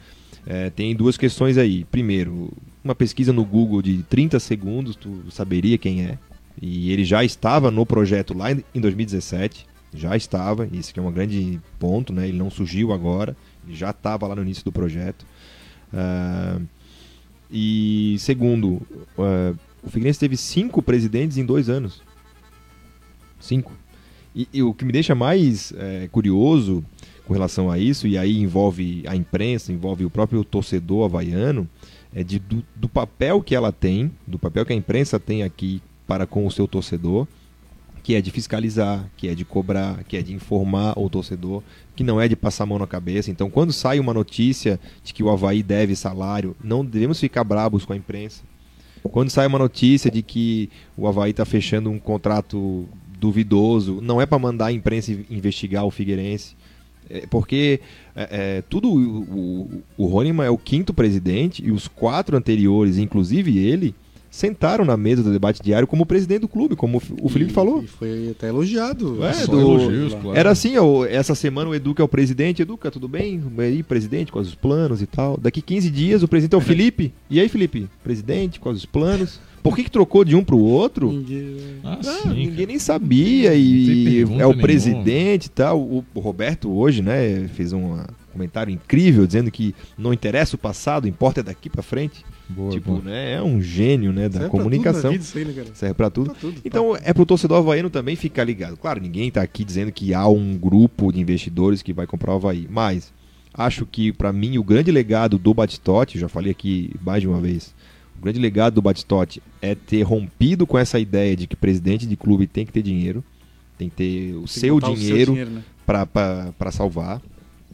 é, tem duas questões aí. Primeiro, uma pesquisa no Google de 30 segundos, tu saberia quem é. E ele já estava no projeto lá em em 2017, já estava, isso que é um grande ponto, né? Ele não surgiu agora, ele já estava lá no início do projeto. Ah, e segundo, ah, o Figueirense teve cinco presidentes em dois anos. Cinco. E, e o que me deixa mais é, curioso com relação a isso, e aí envolve a imprensa, envolve o próprio torcedor havaiano, é de, do, do papel que ela tem, do papel que a imprensa tem aqui para com o seu torcedor, que é de fiscalizar, que é de cobrar, que é de informar o torcedor, que não é de passar a mão na cabeça. Então, quando sai uma notícia de que o Havaí deve salário, não devemos ficar brabos com a imprensa. Quando sai uma notícia de que o Havaí está fechando um contrato duvidoso, não é para mandar a imprensa investigar o Figueirense. É porque é, é, tudo o, o, o é o quinto presidente e os quatro anteriores, inclusive ele, sentaram na mesa do debate diário como presidente do clube, como o Felipe E- falou. E foi até elogiado. É, do- elogios, claro. Era assim, ó, essa semana o Educa é o presidente. Educa, tudo bem? E aí, presidente, quais os planos e tal? Daqui 15 dias o presidente é o Felipe. E aí, Felipe? Presidente, quais os planos? Por que, que trocou de um pro outro? Ninguém- Ah, Ah, sim, ninguém cara. nem sabia e é o nenhuma. presidente e tal. O, o Roberto hoje, né, fez um comentário incrível dizendo que não interessa o passado, importa é daqui pra frente. Boa, tipo, boa. né, é um gênio, né, da Serve pra comunicação. isso aí, né? Serve pra tudo. Pra tudo. Então é pro torcedor havaiano também ficar ligado. Claro, ninguém tá aqui dizendo que há um grupo de investidores que vai comprar o Havaí, mas acho que pra mim o grande legado do Batistote, já falei aqui mais de uma vez, o grande legado do Batistote é ter rompido com essa ideia de que presidente de clube tem que ter dinheiro, tem que ter o Tem seu botar o dinheiro né? pra pra pra salvar.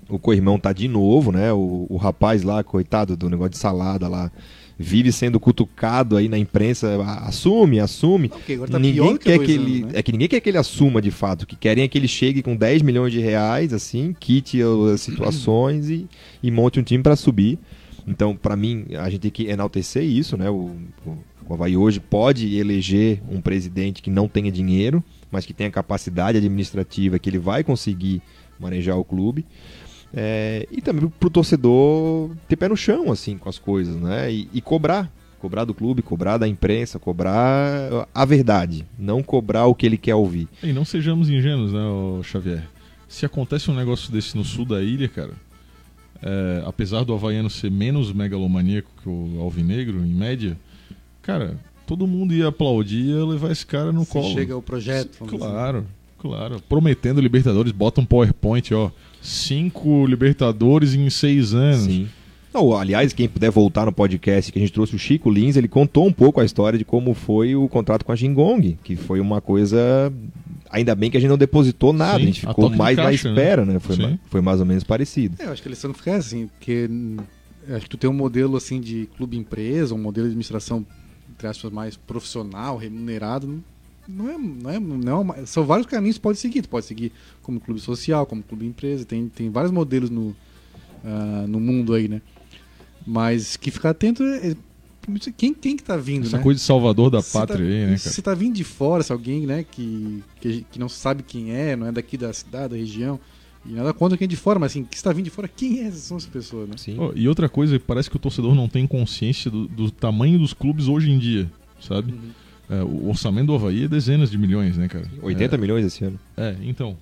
O Corrimão tá de novo, né? O, o rapaz lá, coitado do negócio de salada lá, vive sendo cutucado aí na imprensa, assume, assume. Agora tá ninguém que quer que anos, ele, né? é que ninguém quer que ele assuma de fato. O que querem é que ele chegue com 10 milhões de reais, assim, quite as situações e, e monte um time para subir. Então, para mim, a gente tem que enaltecer isso, né? O, o, o Havaí hoje pode eleger um presidente que não tenha dinheiro, mas que tenha capacidade administrativa, que ele vai conseguir manejar o clube. É, e também pro torcedor ter pé no chão, assim, com as coisas, né? E, e cobrar. Cobrar do clube, cobrar da imprensa, cobrar a verdade. Não cobrar o que ele quer ouvir. E não sejamos ingênuos, né, Xavier? Se acontece um negócio desse no sul da ilha, cara, é, apesar do havaiano ser menos megalomaníaco que o alvinegro, em média, cara, todo mundo ia aplaudir e ia levar esse cara no Se colo. chega o projeto. vamos dizer. Claro, claro. Prometendo Libertadores, bota um PowerPoint, ó. Cinco Libertadores em seis anos. Sim. Não, aliás, quem puder voltar no podcast que a gente trouxe o Chico Lins, ele contou um pouco a história de como foi o contrato com a Jingong, que foi uma coisa. Ainda bem que a gente não depositou nada, Sim, a gente a ficou de mais na caixa, né? espera, né? Foi, Sim. ma- foi mais ou menos parecido. É, eu acho que a lição fica assim, porque acho que tu tem um modelo assim de clube empresa, um modelo de administração entre aspas mais profissional, remunerado, não é, não é, não é uma- são vários caminhos que pode seguir. Tu pode seguir como clube social, como clube empresa, tem, tem vários modelos no, ah, no mundo aí, né? Mas que ficar atento é, é quem, quem que tá vindo, Essa né? coisa de salvador da Se pátria tá, aí, né, Se cara? tá vindo de fora, se alguém, né, que, que, que não sabe quem é, não é daqui da cidade, da região, e nada contra quem é de fora, mas assim, que está vindo de fora, quem é, são essas pessoas, né? Sim. Ó, e outra coisa, parece que o torcedor não tem consciência do, do tamanho dos clubes hoje em dia, sabe? Uhum. É, o orçamento do Havaí é dezenas de milhões, né, cara? 80 milhões esse ano. É, é, então.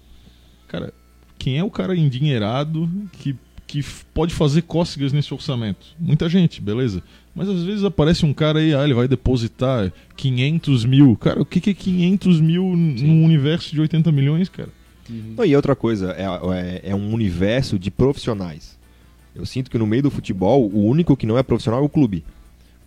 Cara, quem é o cara endinheirado que, que pode fazer cócegas nesse orçamento? Muita gente, beleza. Mas às vezes aparece um cara aí, ah, ele vai depositar 500 mil. Cara, o que, que é 500 mil num universo de 80 milhões, cara? Não, e outra coisa, é, é, é um universo de profissionais. Eu sinto que no meio do futebol, o único que não é profissional é o clube.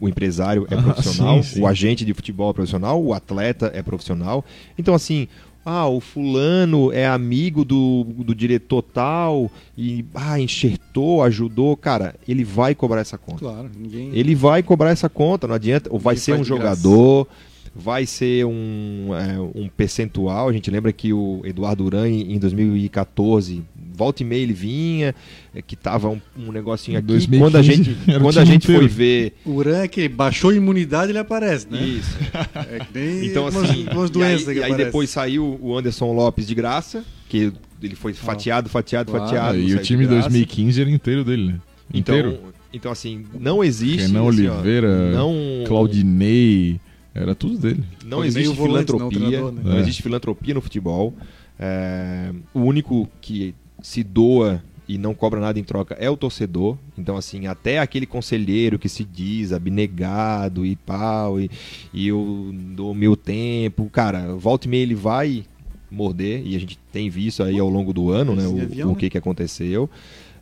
O empresário é Ah, profissional, sim, sim. o agente de futebol é profissional, o atleta é profissional. Então, assim, ah, o fulano é amigo do, do diretor tal e ah, enxertou, ajudou. Cara, ele vai cobrar essa conta. Claro, ninguém. Ele vai cobrar essa conta, não adianta. Ou vai Ninguém ser um de graça. jogador, vai ser um, é, um percentual. A gente lembra que o Eduardo Duran, em 2014, volta e meia ele vinha, é, que tava um, um negocinho aqui. 2015 quando a gente, quando a gente foi ver. O Uran é que baixou a imunidade ele aparece, né? Isso. É que nem Então, umas, assim. umas e doenças aí, que e aí depois saiu o Anderson Lopes de graça, que ele foi fatiado, fatiado, Claro. fatiado. Ah, e o time de graça. 2015 era inteiro dele, né? Inteiro. Então, então, assim, não existe. Renan assim, ó, Oliveira, não, Claudinei, era tudo dele. Não Foi existe volante, não, filantropia. treinador, né? Não É. existe filantropia no futebol. É, o único que se doa e não cobra nada em troca é o torcedor. Então, assim, até aquele conselheiro que se diz abnegado e pau, e, e eu dou meu tempo, cara, volta e meia ele vai morder, e a gente tem visto aí ao longo do ano, né, o, avião, o né? que, que aconteceu.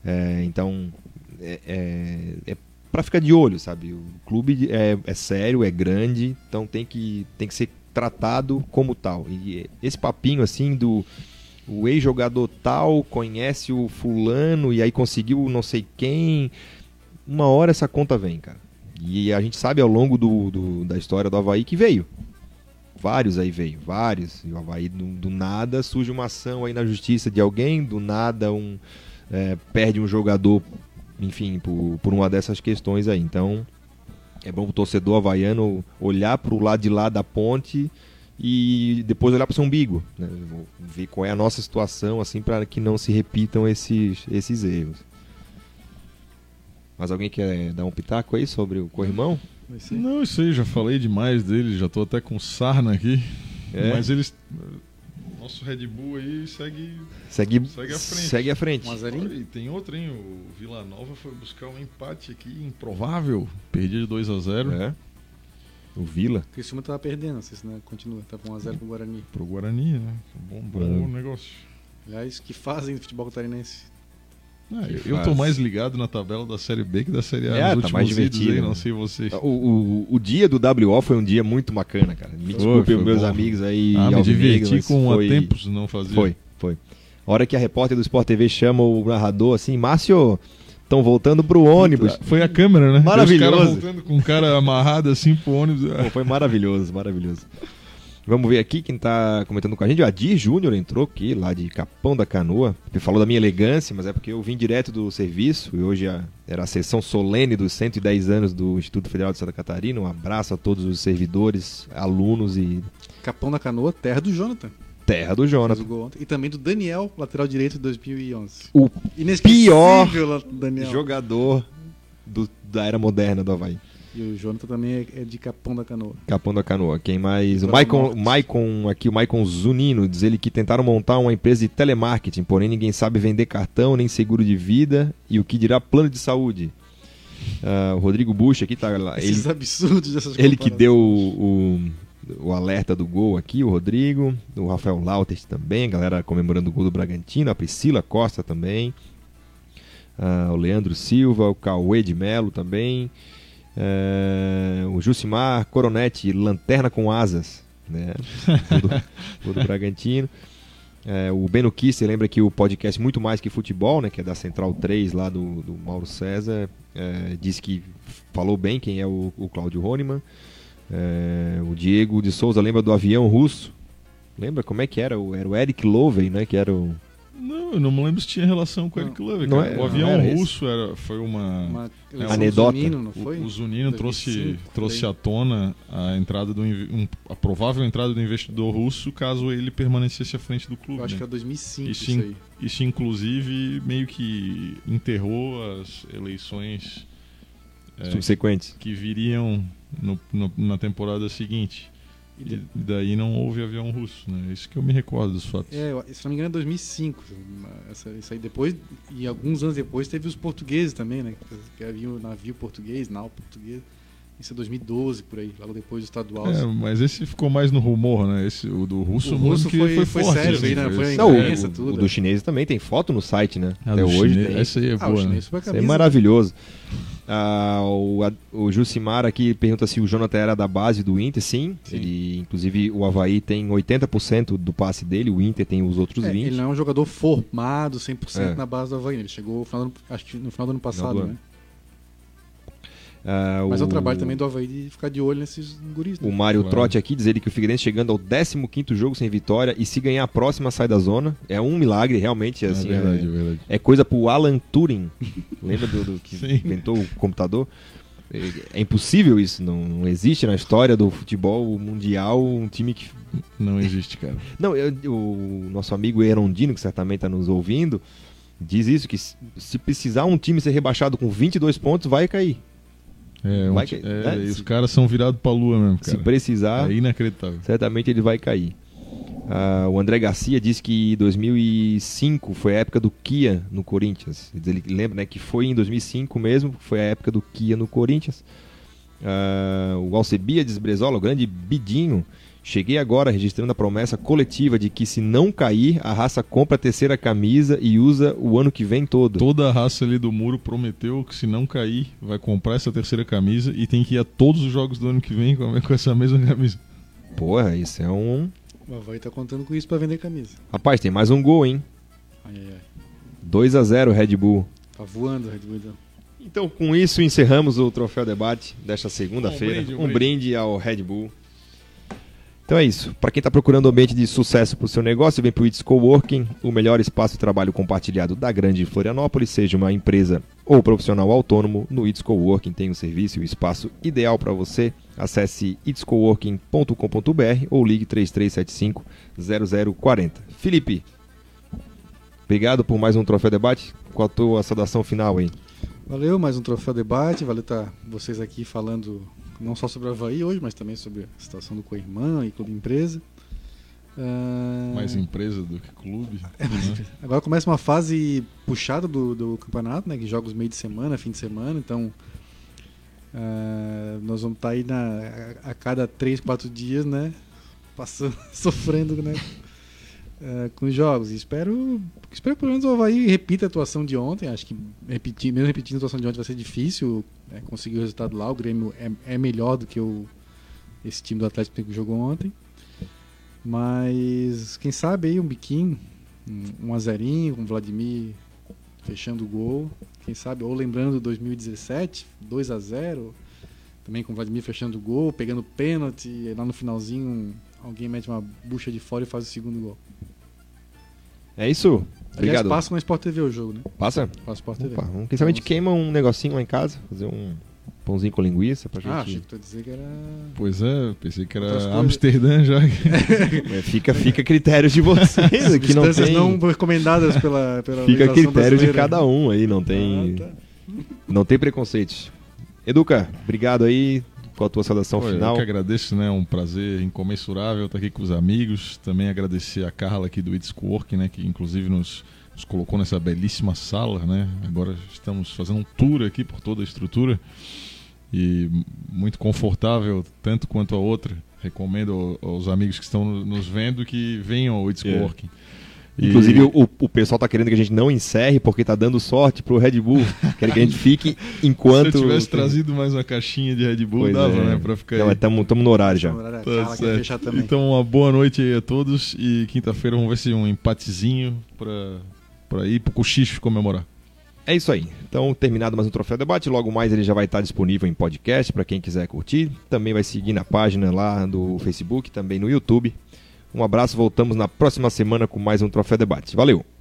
É, então, é, é, é para ficar de olho, sabe? O clube é, é sério, é grande, então tem que, tem que ser tratado como tal. E esse papinho assim do o ex-jogador tal conhece o fulano e aí conseguiu não sei quem, uma hora essa conta vem, cara. E a gente sabe ao longo do, do- da história do Havaí que veio. vários aí veio, vários. E o Havaí, do, do nada, surge uma ação aí na justiça de alguém, do nada um é, perde um jogador, enfim, por, por uma dessas questões aí. Então, é bom o torcedor havaiano olhar para o lado de lá da ponte e depois olhar para o seu umbigo, né? ver qual é a nossa situação, assim, para que não se repitam esses, esses erros. Mas alguém quer dar um pitaco aí sobre o corrimão? Não, isso aí, já falei demais dele, já tô até com sarna aqui. É. Mas eles. Nosso Red Bull aí segue. Segue, segue à frente. Segue à frente. Olha, tem outro, hein? O Vila Nova foi buscar um empate aqui, improvável. Perdi de 2 a 0 É. O Vila. O Criciúma tava perdendo, não sei se né, continua. Tava 1x0 pro Guarani. Pro Guarani, né? Bom, bom é. negócio. Aliás, que fazem do futebol catarinense? Ah, eu tô mais ligado na tabela da Série B que da Série A é, nos tá mais divertido, aí, não sei vocês. O, o, o, dia do WO foi um dia muito bacana, cara. Me desculpe os meus bom. amigos aí. Ah, me diverti com foi... a tempos não fazia. Foi, foi. A hora que a repórter do Sport TV chama o narrador assim, Márcio, estão voltando pro ônibus. Foi a câmera, né? Maravilhoso. Os voltando com o cara amarrado assim pro ônibus. Pô, foi maravilhoso, maravilhoso. Vamos ver aqui quem está comentando com a gente. O Adir Júnior entrou aqui, lá de Capão da Canoa. Ele falou da minha elegância, mas é porque eu vim direto do serviço e hoje era a sessão solene dos 110 anos do Instituto Federal de Santa Catarina. Um abraço a todos os servidores, alunos e. Capão da Canoa, terra do Jonathan. Terra do Jonathan. E também do Daniel, lateral direito de 2011. O pior jogador do, da era moderna do Havaí. E o Jonathan também é, é de Capão da Canoa. Capão da Canoa. Quem mais? O Maicon, Maicon, aqui o Maicon Zunino, diz ele que tentaram montar uma empresa de telemarketing, porém ninguém sabe vender cartão, nem seguro de vida e o que dirá plano de saúde. Uh, o Rodrigo Bush aqui tá lá. Esses ele, absurdos dessas Ele que deu o, o, o, alerta do gol aqui, o Rodrigo, o Rafael Lauters também, a galera comemorando o gol do Bragantino, a Priscila Costa também, uh, o Leandro Silva, o Cauê de Melo também. É, o Jucimar Coronete, Lanterna com Asas, né? do, do Bragantino. É, o Beno Kisser lembra que o podcast Muito Mais Que Futebol, né, que é da Central 3 lá do, do Mauro César, é, disse que falou bem quem é o, o Cláudio Honeman. É, o Diego de Souza lembra do avião russo. Lembra como é que era? Era o Eric Lovey, né? Que era o, não, eu não me lembro se tinha relação com o Eric Love. Não é, o avião era russo era, foi uma, uma é, anedota. O Zunino, não foi? O, o Zunino trouxe, trouxe à tona a entrada do um, a provável entrada do investidor russo caso ele permanecesse à frente do clube. Eu acho né? que é 2005 isso, isso aí. Isso inclusive meio que enterrou as eleições é, subsequentes que viriam no, no, na temporada seguinte. E daí não houve avião russo, né? Isso que eu me recordo dos fatos. É, se não me engano é 2005. Essa, isso aí depois, e alguns anos depois, teve os portugueses também, né? Que havia o navio português, nau português. Isso é 2012, por aí, logo depois do estadual. É, mas esse ficou mais no rumor, né? Esse, o do russo, o russo foi, foi, foi forte. Sério, assim, né? Foi a não, o, tudo. O do chinês também tem foto no site, né? Ah, Até hoje chinês, tem. Essa aí é ah, boa, né? Isso é maravilhoso. Ah, o, a, o Jucimar aqui pergunta se o Jonathan era da base do Inter. Sim, Sim. Ele, inclusive o Havaí tem 80% do passe dele, o Inter tem os outros é, 20%. Ele não é um jogador formado 100% é. na base do Havaí. Ele chegou no final do, acho que no final do ano passado, do né? Uh, Mas o... é o trabalho também do Havaí de ficar de olho nesses guris. Né? O Mário claro. Trotti aqui diz ele que o Figueirense chegando ao 15 jogo sem vitória e se ganhar a próxima sai da zona. É um milagre, realmente. É assim, é, verdade, é, verdade. é coisa pro Alan Turing. Lembra do, do que Sim. inventou o computador? É, é impossível isso, não, não, existe na história do futebol mundial um time que. Não existe, cara. Não, eu, o nosso amigo Erondino, que certamente está nos ouvindo, diz isso: que se precisar um time ser rebaixado com 22 pontos, vai cair. É, que, é, né? os caras são virados pra lua mesmo, cara. Se precisar, é inacreditável. certamente ele vai cair. Uh, o André Garcia disse que 2005 foi a época do Kia no Corinthians. Ele lembra né, que foi em 2005 mesmo, foi a época do Kia no Corinthians. Uh, o Alcebiades Brezola, o grande Bidinho, Cheguei agora registrando a promessa coletiva de que se não cair, a raça compra a terceira camisa e usa o ano que vem todo. Toda a raça ali do muro prometeu que se não cair, vai comprar essa terceira camisa e tem que ir a todos os jogos do ano que vem com essa mesma camisa. Porra, isso é um. O Havaí tá contando com isso para vender camisa. Rapaz, tem mais um gol, hein? Ai, ai, ai. 2 a 0 Red Bull. Tá voando o Red Bull então. Então, com isso, encerramos o Troféu Debate desta segunda-feira. Um, um, um brinde ao Red Bull. Então é isso. Para quem está procurando um ambiente de sucesso para o seu negócio, vem para o It's Coworking, o melhor espaço de trabalho compartilhado da grande Florianópolis, seja uma empresa ou profissional autônomo, no It's Coworking tem o um serviço e o espaço ideal para você. Acesse itscoworking.com.br ou ligue 3375 0040. Felipe, obrigado por mais um Troféu Debate. Qual a tua saudação final aí? Valeu, mais um Troféu Debate. Valeu estar vocês aqui falando não só sobre o Havaí hoje, mas também sobre a situação do Coirmã e Clube Empresa. Uh... Mais empresa do que clube. É, né? Agora começa uma fase puxada do, do campeonato, né? Que jogos meio de semana, fim de semana, então uh, nós vamos estar tá aí na, a, a cada 3, 4 dias, né? Passando, sofrendo, né? Uh, com os jogos. Espero, espero pelo menos o Havaí repita a atuação de ontem. Acho que repetir, mesmo repetindo a atuação de ontem vai ser difícil né, conseguir o resultado lá. O Grêmio é, é melhor do que o, esse time do Atlético que jogou ontem. Mas quem sabe aí um biquinho, um, um azerinho, o Vladimir fechando o gol. Quem sabe, ou lembrando 2017, 2 a 0 também com o Vladimir fechando o gol, pegando pênalti, lá no finalzinho alguém mete uma bucha de fora e faz o segundo gol. É isso. Obrigado. Aliás, passa na Sport TV o jogo, né? Passa? Passa Sport TV. Opa, quem sabe a gente queima um negocinho lá em casa, fazer um pãozinho com linguiça pra ah, gente. Ah, achei que tu ia dizer que era. Pois é, pensei que era Amsterdã já. é, fica, fica a critério de vocês. aqui não tem... não recomendadas pela, pela Fica a critério de cada um aí, não tem. Ah, tá. Não tem preconceitos. Educa, obrigado aí. Qual a tua saudação Olha, final? Eu que agradeço, né? É um prazer incomensurável estar aqui com os amigos. Também agradecer a Carla aqui do It's Work, né? Que inclusive nos, nos colocou nessa belíssima sala, né? Agora estamos fazendo um tour aqui por toda a estrutura e muito confortável, tanto quanto a outra. Recomendo aos amigos que estão nos vendo que venham ao It's yeah. Working. Inclusive, o, o pessoal tá querendo que a gente não encerre porque tá dando sorte pro Red Bull. Querem que a gente fique enquanto. Se eu tivesse trazido mais uma caixinha de Red Bull, pois dava, é. né? Pra ficar. Não, estamos no horário já. Tá então, uma boa noite aí a todos. E quinta-feira vamos ver se um empatezinho pra, pra ir pro cochicho comemorar. É isso aí. Então, terminado mais um Troféu Debate. Logo mais ele já vai estar disponível em podcast para quem quiser curtir. Também vai seguir na página lá do Facebook, também no YouTube. Um abraço, voltamos na próxima semana com mais um Troféu Debate. Valeu!